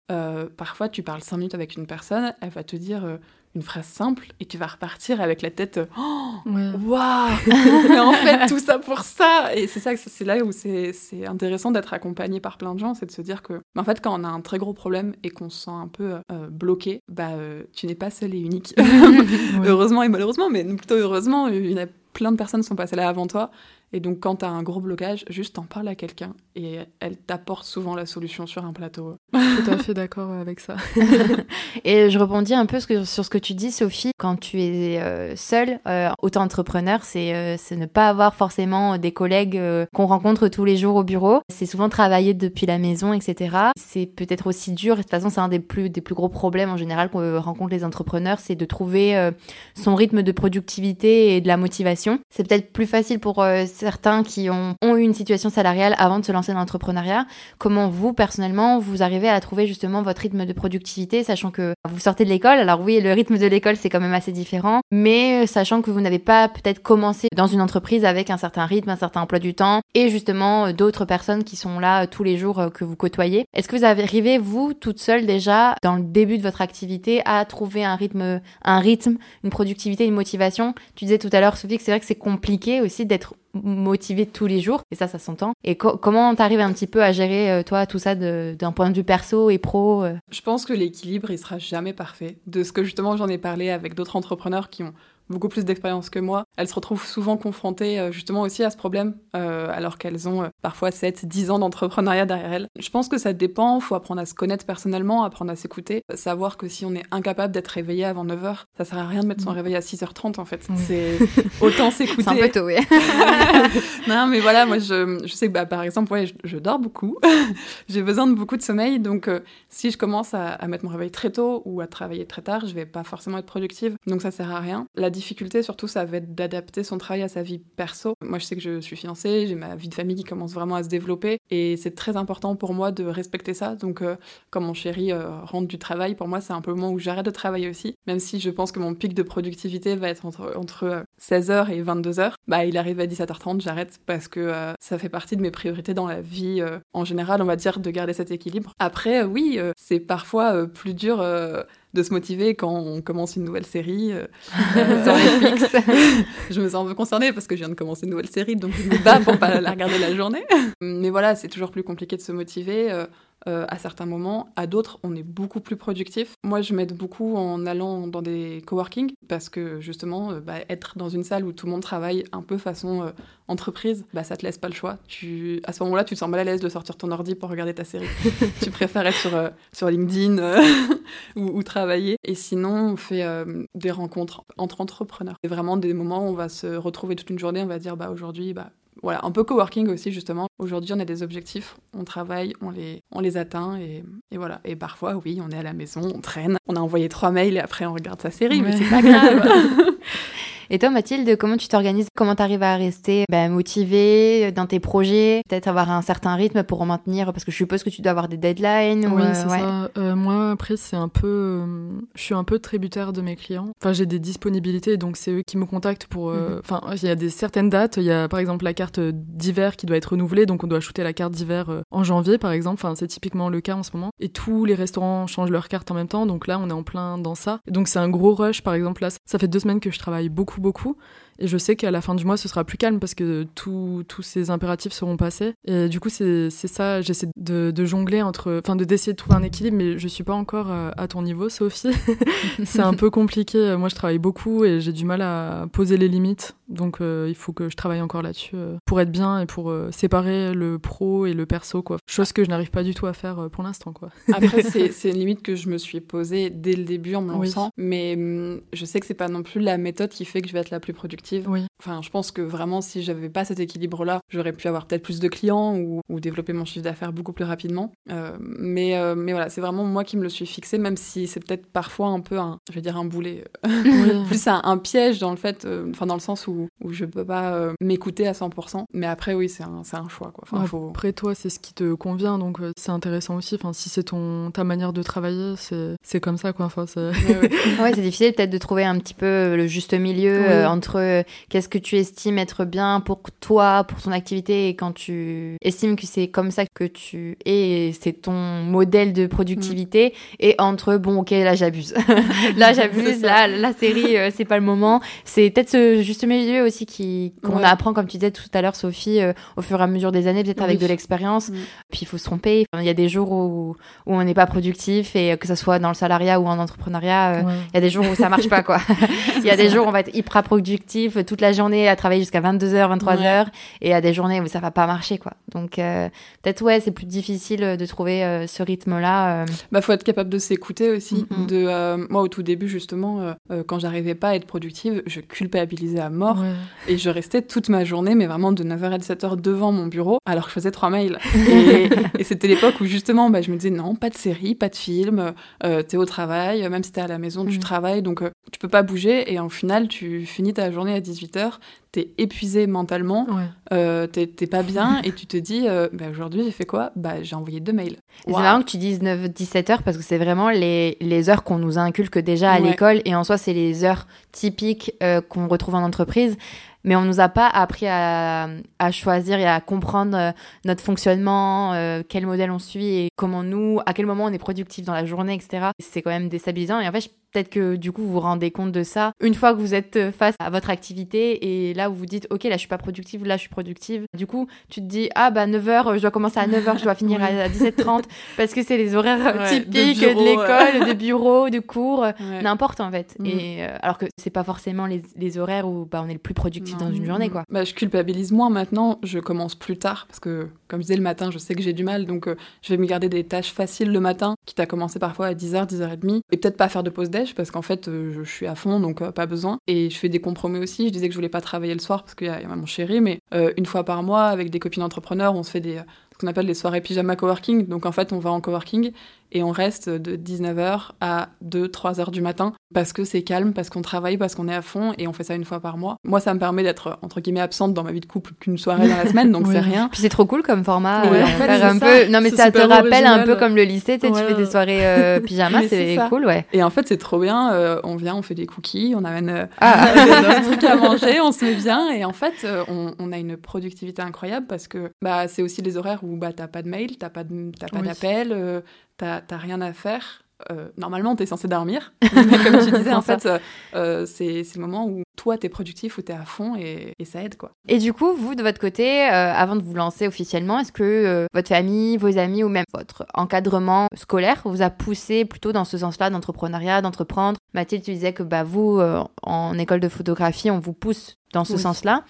parfois tu parles 5 minutes avec une personne, elle va te dire une phrase simple et tu vas repartir avec la tête oh, waouh. Mais en fait tout ça pour ça. Et c'est ça c'est là où c'est intéressant d'être accompagné par plein de gens c'est de se dire que en fait quand on a un très gros problème et qu'on se sent un peu euh, bloqué bah euh, tu n'es pas seul et unique. Heureusement et malheureusement mais plutôt heureusement il y a plein de personnes sont passées là avant toi et donc, quand tu as un gros blocage, juste en parle à quelqu'un et elle t'apporte souvent la solution sur un plateau. Tout à fait d'accord avec ça. et je rebondis un peu sur ce que tu dis, Sophie. Quand tu es euh, seule, euh, auto-entrepreneur, euh, c'est ne pas avoir forcément des collègues qu'on rencontre tous les jours au bureau. C'est souvent travailler depuis la maison, etc. C'est peut-être aussi dur. De toute façon, c'est un des plus, des plus gros problèmes en général qu'on rencontre les entrepreneurs, c'est de trouver son rythme de productivité et de la motivation. C'est peut-être plus facile pour certains qui ont, une situation salariale avant de se lancer dans l'entrepreneuriat. Comment vous, personnellement, vous arrivez à trouver justement votre rythme de productivité, sachant que vous sortez de l'école? Alors oui, le rythme de l'école, c'est quand même assez différent, mais euh, sachant que vous n'avez pas peut-être commencé dans une entreprise avec un certain rythme, un certain emploi du temps, et justement euh, d'autres personnes qui sont là euh, tous les jours que vous côtoyez. Est-ce que vous arrivez, vous, toute seule déjà, dans le début de votre activité, à trouver un rythme, un rythme, une productivité, une motivation? Tu disais tout à l'heure, Sophie, que c'est vrai que c'est compliqué aussi d'être motivé tous les jours et ça ça s'entend. Et comment t'arrives un petit peu à gérer euh, toi tout ça d'un point de vue perso et pro euh? Je pense que l'équilibre il sera jamais parfait. De ce que justement j'en ai parlé avec d'autres entrepreneurs qui ont beaucoup plus d'expérience que moi, elles se retrouvent souvent confrontées euh, justement aussi à ce problème, euh, alors qu'elles ont euh, parfois 7, 10 ans d'entrepreneuriat derrière elles. Je pense que ça dépend, il faut apprendre à se connaître personnellement, apprendre à s'écouter, savoir que si on est incapable d'être réveillé avant 9h, ça sert à rien de mettre son mm. réveil à 6h30 en fait. C'est autant s'écouter. C'est un peu tôt, oui. non, mais voilà, moi je, je sais que bah, par exemple, ouais, je, dors beaucoup, j'ai besoin de beaucoup de sommeil, donc si je commence à, à, mettre mon réveil très tôt ou à travailler très tard, je vais pas forcément être productive, donc ça sert à rien. La difficulté, surtout, ça va être d'adapter son travail à sa vie perso. Moi, je sais que je suis fiancée, j'ai ma vie de famille qui commence vraiment à se développer et c'est très important pour moi de respecter ça. Donc, euh, quand mon chéri euh, rentre du travail, pour moi, c'est un peu le moment où j'arrête de travailler aussi. Même si je pense que mon pic de productivité va être entre, entre 16h euh, et 22h, bah, il arrive à 17h30, j'arrête parce que ça fait partie de mes priorités dans la vie en général, on va dire, de garder cet équilibre. Après, oui, c'est parfois plus dur de se motiver quand on commence une nouvelle série euh, je me sens un peu concernée parce que je viens de commencer une nouvelle série, donc je me bats pour pas la regarder la journée. Mais voilà, c'est toujours plus compliqué de se motiver. Euh, à certains moments. À d'autres, on est beaucoup plus productif. Moi, je m'aide beaucoup en allant dans des coworking parce que justement, euh, bah, être dans une salle où tout le monde travaille un peu façon euh, entreprise, bah, ça te laisse pas le choix. Tu, à ce moment-là, tu te sens mal à l'aise de sortir ton ordi pour regarder ta série. tu préfères être sur, sur LinkedIn ou, ou, travailler. Et sinon, on fait des rencontres entre entrepreneurs. C'est vraiment des moments où on va se retrouver toute une journée, on va dire bah, aujourd'hui, bah, voilà, un peu coworking aussi justement. Aujourd'hui, on a des objectifs, on travaille, on les, on les atteint et, et, voilà. Et parfois, oui, on est à la maison, on traîne, on a envoyé trois mails et après on regarde sa série, mais c'est pas grave. Et toi, Mathilde, comment tu t'organises? Comment tu arrives à rester ben, motivée dans tes projets? Peut-être avoir un certain rythme pour en maintenir Parce que je suppose que tu dois avoir des deadlines. Oui, c'est ça. Euh, moi, après, c'est un peu. Euh, je suis un peu tributaire de mes clients. Enfin, j'ai des disponibilités, donc c'est eux qui me contactent pour. Euh, mhm. Enfin, il y a des certaines dates. Il y a par exemple la carte d'hiver qui doit être renouvelée, donc on doit shooter la carte d'hiver en janvier, par exemple. Enfin, c'est typiquement le cas en ce moment. Et tous les restaurants changent leur carte en même temps, donc là, on est en plein dans ça. Donc c'est un gros rush, par exemple. Là, ça fait deux semaines que je travaille beaucoup beaucoup, Et je sais qu'à la fin du mois, ce sera plus calme parce que tous ces impératifs seront passés. Et du coup, c'est ça, j'essaie de, jongler entre, enfin, d'essayer de, trouver un équilibre, mais je suis pas encore euh, à, ton niveau, Sophie. c'est un peu compliqué. Moi, je travaille beaucoup et j'ai du mal à poser les limites. Donc, euh, il faut que je travaille encore là-dessus euh, pour être bien et pour séparer le pro et le perso, quoi. Chose que je n'arrive pas du tout à faire pour l'instant, quoi. Après, c'est une limite que je me suis posée dès le début en me lançant, mais hum, je sais que c'est pas non plus la méthode qui fait que je vais être la plus productive. Oui. Enfin, je pense que vraiment, si j'avais pas cet équilibre-là, j'aurais pu avoir peut-être plus de clients ou, développer mon chiffre d'affaires beaucoup plus rapidement. Euh, mais, euh, mais voilà, c'est vraiment moi qui me le suis fixé, même si c'est peut-être parfois un peu un, je vais dire un boulet, plus un, piège dans le fait, euh, enfin dans le sens où, où je peux pas m'écouter à 100%. Mais après, oui, c'est un, un, choix. Quoi. Enfin, faut... Après, toi, c'est ce qui te convient, donc c'est intéressant aussi. Enfin, si c'est ton ta manière de travailler, c'est comme ça, quoi. Enfin, ouais, c'est difficile peut-être de trouver un petit peu le juste milieu entre qu'est-ce que tu estimes être bien pour toi, pour ton activité, et quand tu estimes que c'est comme ça que tu es, c'est ton modèle de productivité, mm. et entre bon, ok, là j'abuse, là j'abuse, là la série euh, c'est pas le moment. C'est peut-être ce juste milieu aussi qui qu'on apprend, comme tu disais tout à l'heure, Sophie, euh, au fur et à mesure des années, peut-être avec de l'expérience. Mm. Puis il faut se tromper. Il y a des jours où, où on n'est pas productif, et que ça soit dans le salariat ou en entrepreneuriat, euh, il y a des jours où ça marche pas, quoi. Il y a des jours où on va être hyper productif toute la journée à travailler jusqu'à 22h, 23h, et à des journées où ça va pas marcher, quoi. Donc, euh, peut-être, ouais, c'est plus difficile de trouver euh, ce rythme-là. Euh. Bah, faut être capable de s'écouter aussi. Mm-hmm. De, moi, au tout début, justement, quand j'arrivais pas à être productive, je culpabilisais à mort, et je restais toute ma journée, mais vraiment de 9h à 17h devant mon bureau, alors que je faisais trois mails. et, c'était l'époque où, justement, bah, je me disais, non, pas de série, pas de film, t'es au travail, même si t'es à la maison, tu mm. travailles, donc tu peux pas bouger, et en final, tu finis ta journée à 18h, t'es épuisé mentalement, euh, t'es pas bien et tu te dis euh, bah, aujourd'hui j'ai fait quoi? Bah j'ai envoyé deux mails. C'est marrant que tu dises 9-17 heures parce que c'est vraiment les, les heures qu'on nous inculque déjà à l'école et en soi c'est les heures typiques euh, qu'on retrouve en entreprise. Mais on nous a pas appris à, à choisir et à comprendre notre fonctionnement, quel modèle on suit et comment nous, à quel moment on est productif dans la journée, etc. C'est quand même déstabilisant et en fait Peut-être que du coup vous vous rendez compte de ça une fois que vous êtes euh, face à votre activité et là vous vous dites ok là je suis pas productive, là je suis productive. Du coup tu te dis ah bah 9h je dois commencer à 9h, je dois finir à 17h30 parce que c'est les horaires typiques de, l'école, de bureau, de cours, n'importe en fait. Mm. Et euh, alors que c'est pas forcément les, les, horaires où bah, on est le plus productif dans une journée quoi. Bah je culpabilise moins maintenant, je commence plus tard parce que comme je disais le matin, je sais que j'ai du mal donc euh, je vais me garder des tâches faciles le matin, quitte à commencer parfois à 10h, 10h30 et peut-être pas faire de pause déj parce qu'en fait, euh, je, suis à fond, donc euh, pas besoin. Et je fais des compromis aussi. Je disais que je voulais pas travailler le soir parce qu'il y, a mon chéri, mais euh, une fois par mois, avec des copines entrepreneurs, on se fait des ce qu'on appelle les soirées pyjama coworking. Donc en fait, on va en coworking et on reste de 19h à 2-3h du matin parce que c'est calme, parce qu'on travaille, parce qu'on est à fond et on fait ça une fois par mois. Moi, ça me permet d'être entre guillemets absente dans ma vie de couple qu'une soirée dans la semaine, donc c'est rien. Puis c'est trop cool comme format. Euh, un peu... Non mais ça te rappelle un peu comme le lycée, tu, sais, tu fais des soirées euh, pyjama, c'est cool, ouais. Et en fait, c'est trop bien. Euh, on vient, on fait des cookies, on amène ah. des trucs à manger, on se met bien et en fait, on, on, a une productivité incroyable parce que bah c'est aussi les horaires où bah t'as pas de mail, t'as pas d'appel, t'as rien à faire. Euh, normalement, tu es censé dormir. Mais comme tu disais, en fait, euh, euh, c'est le moment où toi, tu es productif, où tu es à fond et, ça aide. quoi. Et du coup, vous, de votre côté, avant de vous lancer officiellement, est-ce que votre famille, vos amis ou même votre encadrement scolaire vous a poussé plutôt dans ce sens-là d'entrepreneuriat, d'entreprendre? Mathilde, tu disais que bah, vous, en école de photographie, on vous pousse dans ce sens-là.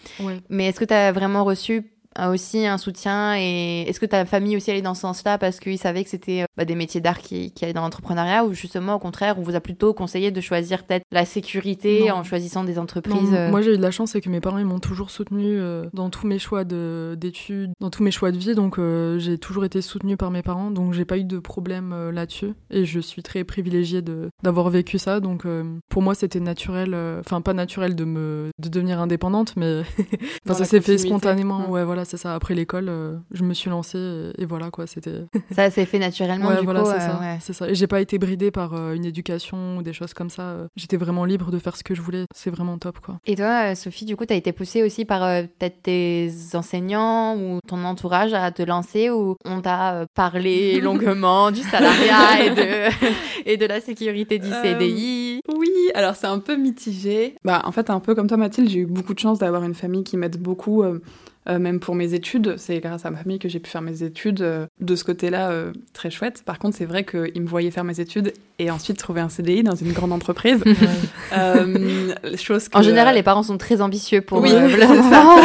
Mais est-ce que tu as vraiment reçu aussi un soutien et est-ce que ta famille aussi allait dans ce sens-là parce qu'ils savaient que c'était euh, bah, des métiers d'art qui, qui allaient dans l'entrepreneuriat ou justement au contraire on vous a plutôt conseillé de choisir peut-être la sécurité en choisissant des entreprises euh Moi j'ai eu de la chance c'est que mes parents ils m'ont toujours soutenu dans tous mes choix d'études, dans tous mes choix de vie. Donc j'ai toujours été soutenue par mes parents. Donc j'ai pas eu de problème là-dessus. Et je suis très privilégiée d'avoir vécu ça. Donc pour moi c'était naturel enfin pas naturel de me de devenir indépendante mais enfin, ça s'est fait spontanément. Ouais voilà c'est ça après l'école euh, je me suis lancée et, voilà quoi c'était ça s'est fait naturellement ouais, du voilà, coup c'est ça, c'est ça. Et j'ai pas été bridée par euh, une éducation ou des choses comme ça j'étais vraiment libre de faire ce que je voulais c'est vraiment top quoi. Et toi euh, Sophie du coup t'as été poussée aussi par peut-être tes enseignants ou ton entourage à te lancer ou on t'a parlé longuement du salariat et de et de la sécurité du CDI oui alors c'est un peu mitigé. Bah en fait un peu comme toi Mathilde j'ai eu beaucoup de chance d'avoir une famille qui m'aide beaucoup euh, même pour mes études. C'est grâce à ma famille que j'ai pu faire mes études. Euh, de ce côté-là, euh, très chouette. Par contre, c'est vrai qu'ils me voyaient faire mes études et ensuite trouver un CDI dans une grande entreprise. chose En général, les parents sont très ambitieux pour oui, ça.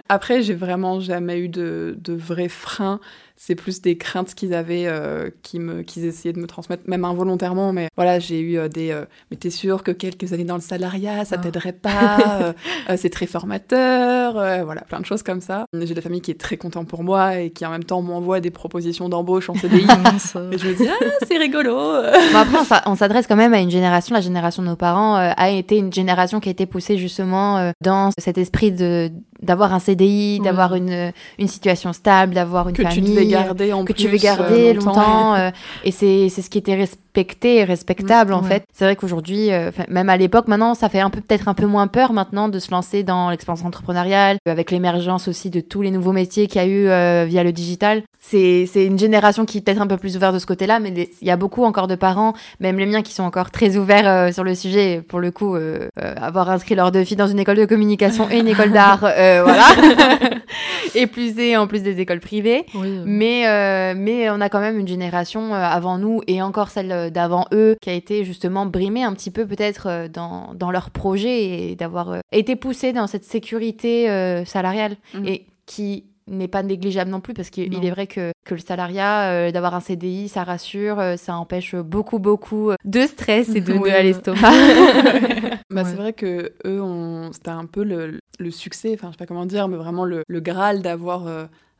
Après, j'ai vraiment jamais eu de, de vrais freins c'est plus des craintes qu'ils avaient, euh, me, qu'ils essayaient de me transmettre, même involontairement. Mais voilà, j'ai eu euh, des. Euh, mais t'es sûr que quelques années dans le salariat, ça ah. t'aiderait pas C'est très formateur. voilà, plein de choses comme ça. J'ai des familles qui est très content pour moi et qui en même temps m'envoient des propositions d'embauche en CDI. et je me dis, ah, c'est rigolo. bon, après, on s'adresse quand même à une génération. La génération de nos parents a été une génération qui a été poussée justement dans cet esprit de d'avoir un CDI, d'avoir une, une situation stable, d'avoir une famille. Que tu devais garder en que tu veux garder longtemps. longtemps euh, et c'est ce qui était respecté et respectable en fait. C'est vrai qu'aujourd'hui, euh, même à l'époque, maintenant, ça fait un peu peut-être un peu moins peur maintenant de se lancer dans l'expérience entrepreneuriale, avec l'émergence aussi de tous les nouveaux métiers qu'il y a eu euh, via le digital. C'est une génération qui est peut-être un peu plus ouverte de ce côté-là, mais il y a beaucoup encore de parents, même les miens, qui sont encore très ouverts sur le sujet. Pour le coup, avoir inscrit leurs deux filles dans une école de communication et une école d'art, voilà. et plus et en plus des écoles privées. Mais, euh, mais on a quand même une génération euh, avant nous et encore celle d'avant eux qui a été justement brimée un petit peu peut-être euh, dans, dans leur projet et d'avoir été poussée dans cette sécurité salariale mm. et qui n'est pas négligeable non plus parce qu'il est vrai que, que le salariat, d'avoir un CDI, ça rassure, ça empêche beaucoup, beaucoup de stress et de, oui, à l'estomac. bah, C'est vrai que eux, on... c'était un peu le, le, succès, enfin je sais pas comment dire, mais vraiment le, le Graal d'avoir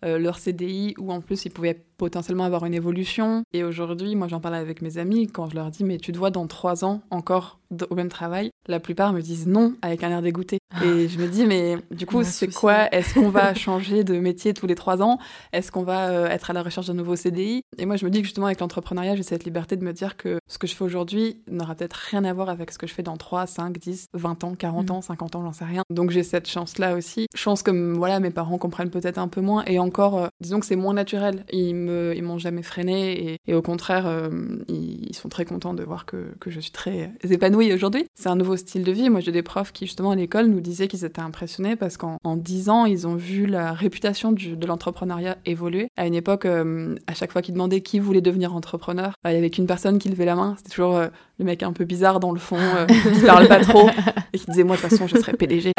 leur CDI où en plus ils pouvaient potentiellement avoir une évolution. Et aujourd'hui, moi j'en parle avec mes amis, quand je leur dis mais tu te vois dans trois ans encore au même travail, la plupart me disent non avec un air dégoûté. Ah. Et je me dis mais du coup c'est quoi? Est-ce qu'on va changer de métier tous les trois ans? Est-ce qu'on va euh, être à la recherche d'un nouveau CDI Et moi je me dis que justement avec l'entrepreneuriat j'ai cette liberté de me dire que ce que je fais aujourd'hui n'aura peut-être rien à voir avec ce que je fais dans 3, 5, 10, 20 ans, 40 mm. ans, 50 ans, j'en sais rien. Donc j'ai cette chance-là aussi. Chance que voilà mes parents comprennent peut-être un peu moins et encore euh, disons que c'est moins naturel. Ils me ils m'ont jamais freiné et, au contraire euh, ils, sont très contents de voir que, que je suis très épanouie aujourd'hui. C'est un nouveau style de vie. Moi, j'ai des profs qui, justement, à l'école, nous disaient qu'ils étaient impressionnés parce qu'en dix ans, ils ont vu la réputation de l'entrepreneuriat évoluer. À une époque, euh, à chaque fois qu'ils demandaient qui voulait devenir entrepreneur, bah, il y avait qu'une personne qui levait la main. C'était toujours euh, le mec un peu bizarre dans le fond, euh, qui parle pas trop, et qui disait, moi, de toute façon, je serais PDG.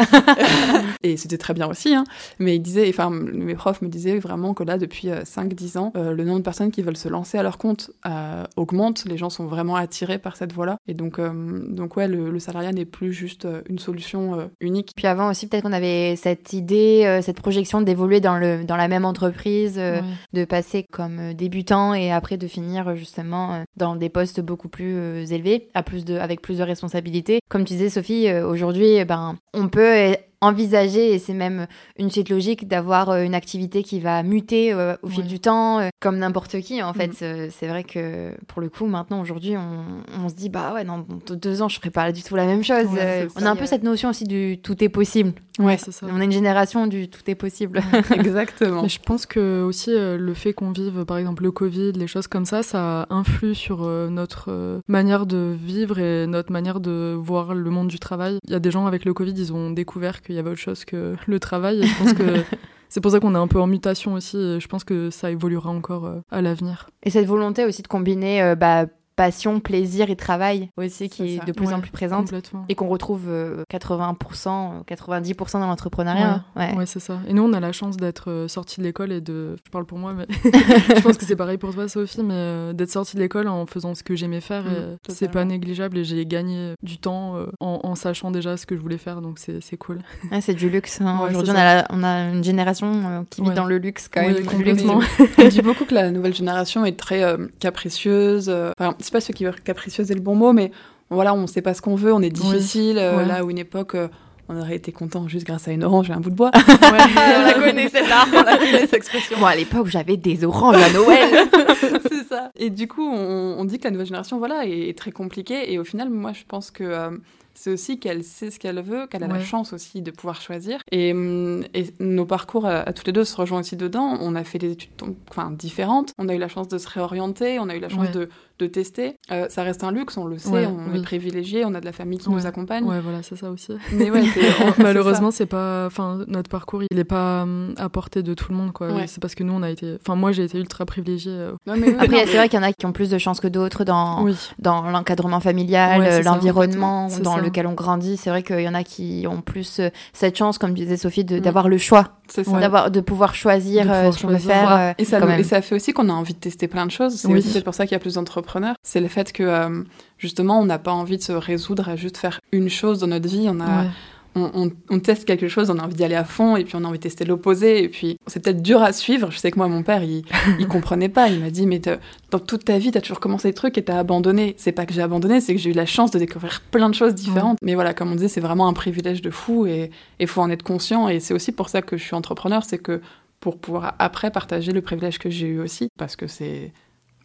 et c'était très bien aussi, hein. Mais il disait, enfin, mes profs me disaient vraiment que là, depuis 5-10 ans, le nombre de personnes qui veulent se lancer à leur compte augmente. Les gens sont vraiment attirés par cette voie-là. Et donc, donc ouais, le, salariat n'est plus juste euh, une solution euh, unique. Puis avant aussi, peut-être qu'on avait cette idée, euh, cette projection d'évoluer dans, le, dans la même entreprise, de passer comme débutant et après de finir justement dans des postes beaucoup plus élevés, plus de, avec plus de responsabilités. Comme tu disais, Sophie, aujourd'hui, ben, on peut envisager, et c'est même une suite logique, d'avoir euh, une activité qui va muter euh, au fil du temps, euh, comme n'importe qui. En fait, mm. c'est vrai que pour le coup, maintenant, aujourd'hui, on, se dit, bah ouais, dans deux ans, je ferai pas du tout la même chose. on a un peu cette notion aussi du tout est possible. Ouais, c'est ça. On a une génération du tout est possible. Exactement. Mais je pense que aussi le fait qu'on vive, par exemple, le Covid, les choses comme ça, ça influe sur notre manière de vivre et notre manière de voir le monde du travail. Il y a des gens avec le Covid, ils ont découvert que il y avait autre chose que le travail. Et je pense que c'est pour ça qu'on est un peu en mutation aussi. je pense que ça évoluera encore euh, à l'avenir. Et cette volonté aussi de combiner euh, bah, passion, plaisir et travail aussi qui est de plus en plus présente et qu'on retrouve euh, 80%, 90% dans l'entrepreneuriat. Ouais. Ouais, c'est ça. Et nous, on a la chance d'être euh, sortis de l'école et de. Je parle pour moi, mais je pense que c'est pareil pour toi, Sophie, mais euh, d'être sortie de l'école en faisant ce que j'aimais faire, Mm, et c'est pas négligeable et j'ai gagné du temps euh, en, en sachant déjà ce que je voulais faire, donc c'est c'est cool. Ouais, c'est du luxe. hein. Ouais, Aujourd'hui, on, on a une génération euh, qui vit Ouais. dans le luxe quand Oui, même. complètement. On dit beaucoup que la nouvelle génération est très euh, capricieuse. euh, Enfin, c'est pas ce qui capricieuse est le bon mot, mais voilà, on sait pas ce qu'on veut, on est difficile. euh, Ouais. Là où une époque, euh, on aurait été content juste grâce à une orange et un bout de bois. on la connaît celle-là. on la connaît, cette expression. Bon, à l'époque, j'avais des oranges à Noël. c'est ça. Et du coup, on, on dit que la nouvelle génération, voilà, est, est très compliquée. Et au final, moi, je pense que euh, c'est aussi qu'elle sait ce qu'elle veut, qu'elle a la Ouais. chance aussi de pouvoir choisir. Et, hum, et nos parcours à, à tous les deux se rejoignent aussi dedans. On a fait des études enfin, différentes. On a eu la chance de se réorienter. On a eu la chance Ouais. de, de tester. Euh, ça reste un luxe, on le sait. Ouais, on oui. est privilégié. On a de la famille qui Ouais. nous accompagne. Ouais, voilà, c'est ça aussi. Mais ouais, Malheureusement, c'est pas. Enfin, notre parcours, il est pas hum, à portée de tout le monde, quoi. Ouais. C'est parce que nous, on a été. Enfin, moi, j'ai été ultra privilégiée. euh, ça. Non, mais oui, Après, non, c'est vrai qu'il y en a qui ont plus de chance que d'autres dans, Oui. dans l'encadrement familial, Ouais, c'est ça, l'environnement dans ça. lequel on grandit. C'est vrai qu'il y en a qui ont plus euh, cette chance, comme disait Sophie, de- Mm. d'avoir le choix, c'est ça. Ouais. d'avoir de pouvoir choisir De pouvoir ce qu'on veut faire. Et, ça et ça fait aussi qu'on a envie de tester plein de choses. C'est Oui. aussi peut-être pour ça qu'il y a plus C'est le fait que euh, justement, on n'a pas envie de se résoudre à juste faire une chose dans notre vie. On a, Ouais. on, on- on teste quelque chose, on a envie d'y aller à fond, et puis on a envie de tester l'opposé. Et puis c'est peut-être dur à suivre. Je sais que moi, mon père, il, il comprenait pas. Il m'a dit, mais dans toute ta vie, t'as toujours commencé des trucs et t'as abandonné. C'est pas que j'ai abandonné, c'est que j'ai eu la chance de découvrir plein de choses différentes. Mais voilà, comme on disait, c'est vraiment un privilège de fou et il faut en être conscient. Et c'est aussi pour ça que je suis entrepreneur, c'est que pour pouvoir après partager le privilège que j'ai eu aussi, parce que c'est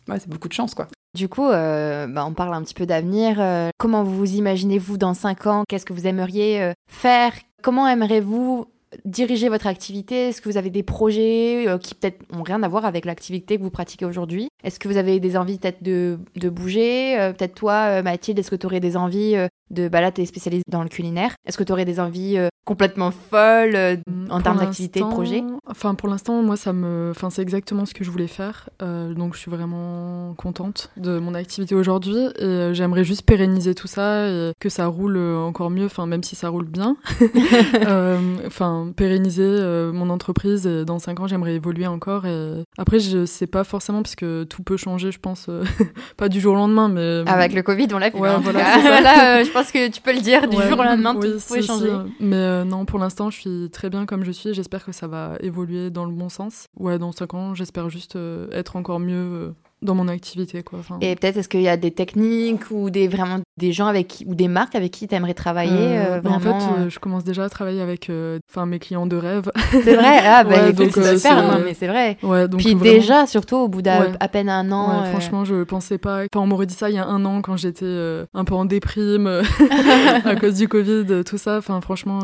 ouais, c'est beaucoup de chance, quoi. Du coup, euh, bah, on parle un petit peu d'avenir. Euh, comment vous imaginez-vous dans 5 ans? Qu'est-ce que vous aimeriez euh, faire? Comment aimeriez-vous diriger votre activité? Est-ce que vous avez des projets qui peut-être ont rien à voir avec l'activité que vous pratiquez aujourd'hui? Est-ce que vous avez des envies peut-être de, de bouger? Peut-être toi, Mathilde, est-ce que tu aurais des envies de... Bah là, tu es spécialisée dans le culinaire. Est-ce que tu aurais des envies complètement folles euh, en Pour termes d'activité, de projet Enfin, pour l'instant, moi, ça me, enfin, c'est exactement ce que je voulais faire. Euh, donc, je suis vraiment contente de mon activité aujourd'hui et euh, j'aimerais juste pérenniser tout ça et que ça roule encore mieux. Enfin, même si ça roule bien. Enfin, pérenniser mon entreprise. Et dans cinq ans, j'aimerais évoluer encore. Et après, je sais pas forcément parce que tout peut changer, je pense, pas du jour au lendemain, mais Avec le Covid, on l'a vu. Ouais, hein. voilà, je pense que tu peux le dire du Ouais. jour au lendemain, Oui, tout peut changer. Mais euh, non, pour l'instant, je suis très bien comme je suis. J'espère que ça va évoluer dans le bon sens. Ouais, dans 5 ans, j'espère juste euh, être encore mieux euh, dans mon activité. Quoi. Enfin, Et peut-être est-ce qu'il y a des techniques ou des vraiment des gens avec qui, ou des marques avec qui tu aimerais travailler euh, euh, bah, en fait, euh, je commence déjà à travailler avec enfin, mes clients de rêve. C'est vrai, ah bah Ouais, donc, c'est super, non mais c'est vrai. ouais, donc Puis vraiment- déjà, surtout au bout d'à Ouais. à peine un an. Franchement, je pensais pas. Enfin, on m'aurait dit ça il y a un an quand j'étais un peu en déprime à cause du Covid, tout ça. Enfin, franchement,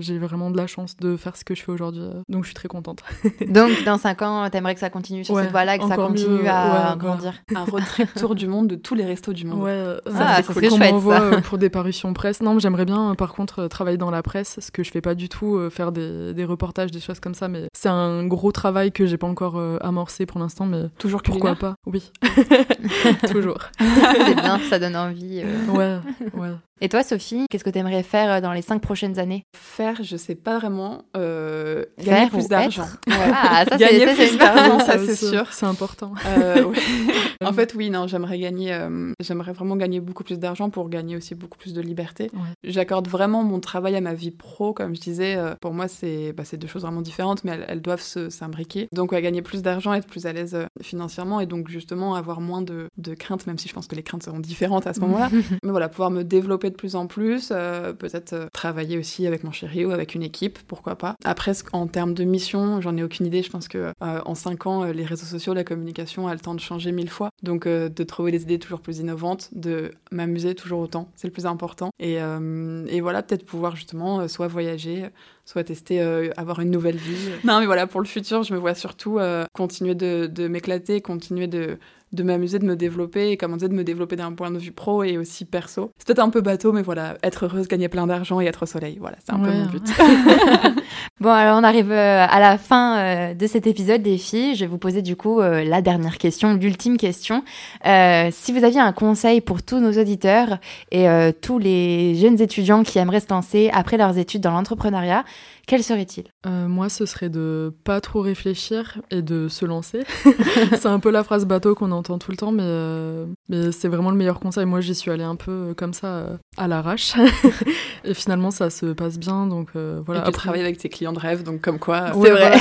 j'ai vraiment de la chance de faire ce que je fais aujourd'hui. donc, je suis très contente. Donc dans 5 ans, t'aimerais que ça continue sur cette voie-là, que ça continue mieux, à grandir. Un road trip tour du monde de tous les restos du monde. Ouais, euh, Ah, c'est ça cool. chouette, ça. euh, pour des parutions presse. Non, mais j'aimerais bien, euh, par contre, travailler dans la presse, ce que je fais pas du tout, euh, faire des, des reportages, des choses comme ça. Mais c'est un gros travail que j'ai pas encore euh, amorcé pour l'instant, mais Toujours pourquoi pas? Oui, toujours. c'est bien, ça donne envie. euh. Ouais, ouais. Et toi, Sophie, qu'est-ce que t'aimerais faire euh, dans les 5 prochaines années? Faire, je sais pas vraiment. euh, gagner plus d'argent. Ouais. Ah, ça c'est Gagner plus d'argent, ça, c'est sûr. C'est important. Euh, ouais. en fait, oui, non, j'aimerais gagner, euh, j'aimerais vraiment gagner beaucoup plus d'argent pour gagner aussi beaucoup plus de liberté. Ouais. J'accorde vraiment mon travail à ma vie pro, comme je disais. euh, pour moi, c'est bah, c'est deux choses vraiment différentes, mais elles, elles doivent se- s'imbriquer. Donc, ouais, gagner plus d'argent, être plus à l'aise euh, financièrement et donc justement avoir moins de, de craintes, même si je pense que les craintes seront différentes à ce moment-là. mais voilà, pouvoir me développer de plus en plus, euh, peut-être euh, travailler aussi avec mon chéri ou avec une équipe, pourquoi pas. Après, en termes de mission, j'en ai aucune idée. Je pense que euh, en cinq ans, euh, les réseaux sociaux, la communication a le temps de changer mille fois. Donc, de trouver des idées toujours plus innovantes, de m'amuser toujours autant, c'est le plus important. Et, et voilà, peut-être pouvoir justement soit voyager, soit tester, euh, avoir une nouvelle vie. Non, mais voilà, pour le futur, je me vois surtout euh, continuer de, de m'éclater, continuer de, de m'amuser, de me développer, et comme on disait, de me développer d'un point de vue pro et aussi perso. C'est peut-être un peu bateau, mais voilà, être heureuse, gagner plein d'argent et être au soleil, voilà, c'est un peu mon but. Bon, alors on arrive euh, à la fin euh, de cet épisode des filles. Je vais vous poser du coup euh, la dernière question, l'ultime question. si vous aviez un conseil pour tous nos auditeurs et tous les jeunes étudiants qui aimeraient se lancer après leurs études dans l'entrepreneuriat, quel serait-il? Euh, Moi, ce serait de pas trop réfléchir et de se lancer. c'est un peu la phrase bateau qu'on entend tout le temps, mais, euh, mais c'est vraiment le meilleur conseil. Moi, j'y suis allée un peu comme ça, à l'arrache. et finalement, ça se passe bien. Donc voilà. Et tu travailles avec tes clients de rêve, donc comme quoi. c'est vrai.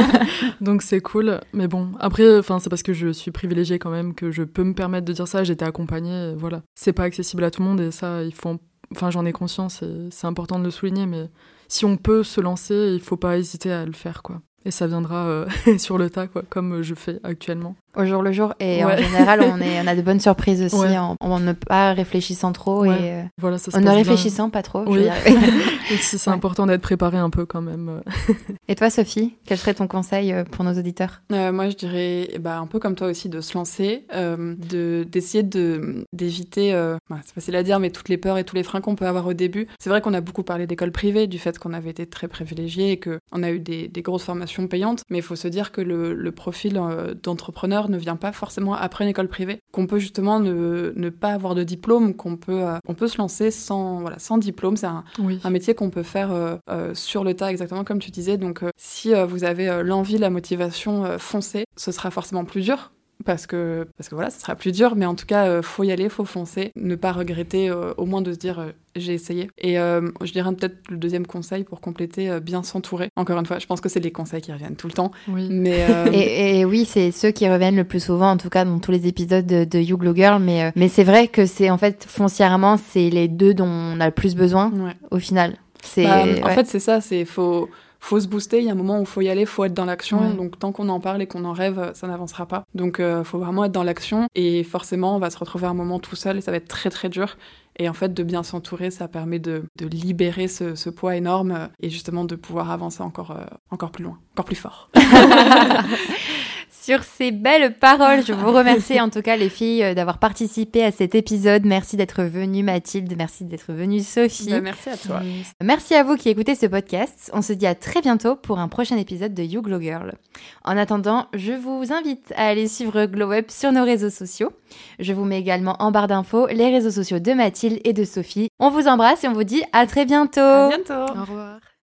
donc c'est cool. Mais bon, après, c'est parce que je suis privilégiée quand même que je peux me permettre de dire ça. J'étais accompagnée. Voilà. C'est pas accessible à tout le monde et ça, il faut. Enfin, j'en ai conscience et c'est important de le souligner, mais si on peut se lancer, il faut pas hésiter à le faire, quoi. Et ça viendra euh, sur le tas, quoi, comme je fais actuellement. Au jour le jour. Et en général, on, est, on a de bonnes surprises aussi en, ne pas réfléchissant trop et euh, voilà, ça en ne réfléchissant pas trop. Oui. c'est important d'être préparé un peu quand même. Euh. et toi, Sophie, quel serait ton conseil pour nos auditeurs? Moi, je dirais bah, un peu comme toi aussi de se lancer, de d'essayer de d'éviter, bah, c'est facile à dire, mais toutes les peurs et tous les freins qu'on peut avoir au début. C'est vrai qu'on a beaucoup parlé d'école privée, du fait qu'on avait été très privilégiés et qu'on a eu des, des grosses formations payante, mais il faut se dire que le, profil euh, ne vient pas forcément après une école privée, qu'on peut justement ne, ne, pas avoir de diplôme, qu'on peut, euh, on peut se lancer sans, voilà, sans diplôme. C'est un, un, métier qu'on peut faire euh, sur le tas, exactement comme tu disais. Donc si vous avez l'envie, la motivation, foncez. Ce sera forcément plus dur, parce que parce que voilà, ce sera plus dur, mais en tout cas, faut y aller, faut foncer, ne pas regretter, au moins de se dire j'ai essayé. Et euh, je dirais peut-être le deuxième conseil pour compléter, euh, bien s'entourer. Encore une fois, je pense que c'est les conseils qui reviennent tout le temps. Oui. Mais euh, et, oui, c'est ceux qui reviennent le plus souvent, en tout cas dans tous les épisodes de, You Glow Girl. Mais, mais c'est vrai que c'est en fait foncièrement, c'est les deux dont on a le plus besoin au final. C'est bah, en fait c'est ça, c'est faut faut se booster, il y a un moment où il faut y aller, il faut être dans l'action. Donc tant qu'on en parle et qu'on en rêve, ça n'avancera pas. Donc il faut vraiment être dans l'action et forcément on va se retrouver un moment tout seul et ça va être très très dur. Et en fait, de bien s'entourer, ça permet de, libérer ce, poids énorme euh, et justement de pouvoir avancer encore, euh, encore plus loin, encore plus fort. Sur ces belles paroles, je vous remercie en tout cas les filles euh, d'avoir participé à cet épisode. Merci d'être venue Mathilde, merci d'être venue Sophie. Bah, merci à toi. Merci à vous qui écoutez ce podcast. On se dit à très bientôt pour un prochain épisode de You Glow Girl. En attendant, je vous invite à aller suivre Glow Up sur nos réseaux sociaux. Je vous mets également en barre d'infos les réseaux sociaux de Mathilde et de Sophie. On vous embrasse et on vous dit à très bientôt. À bientôt. Au revoir.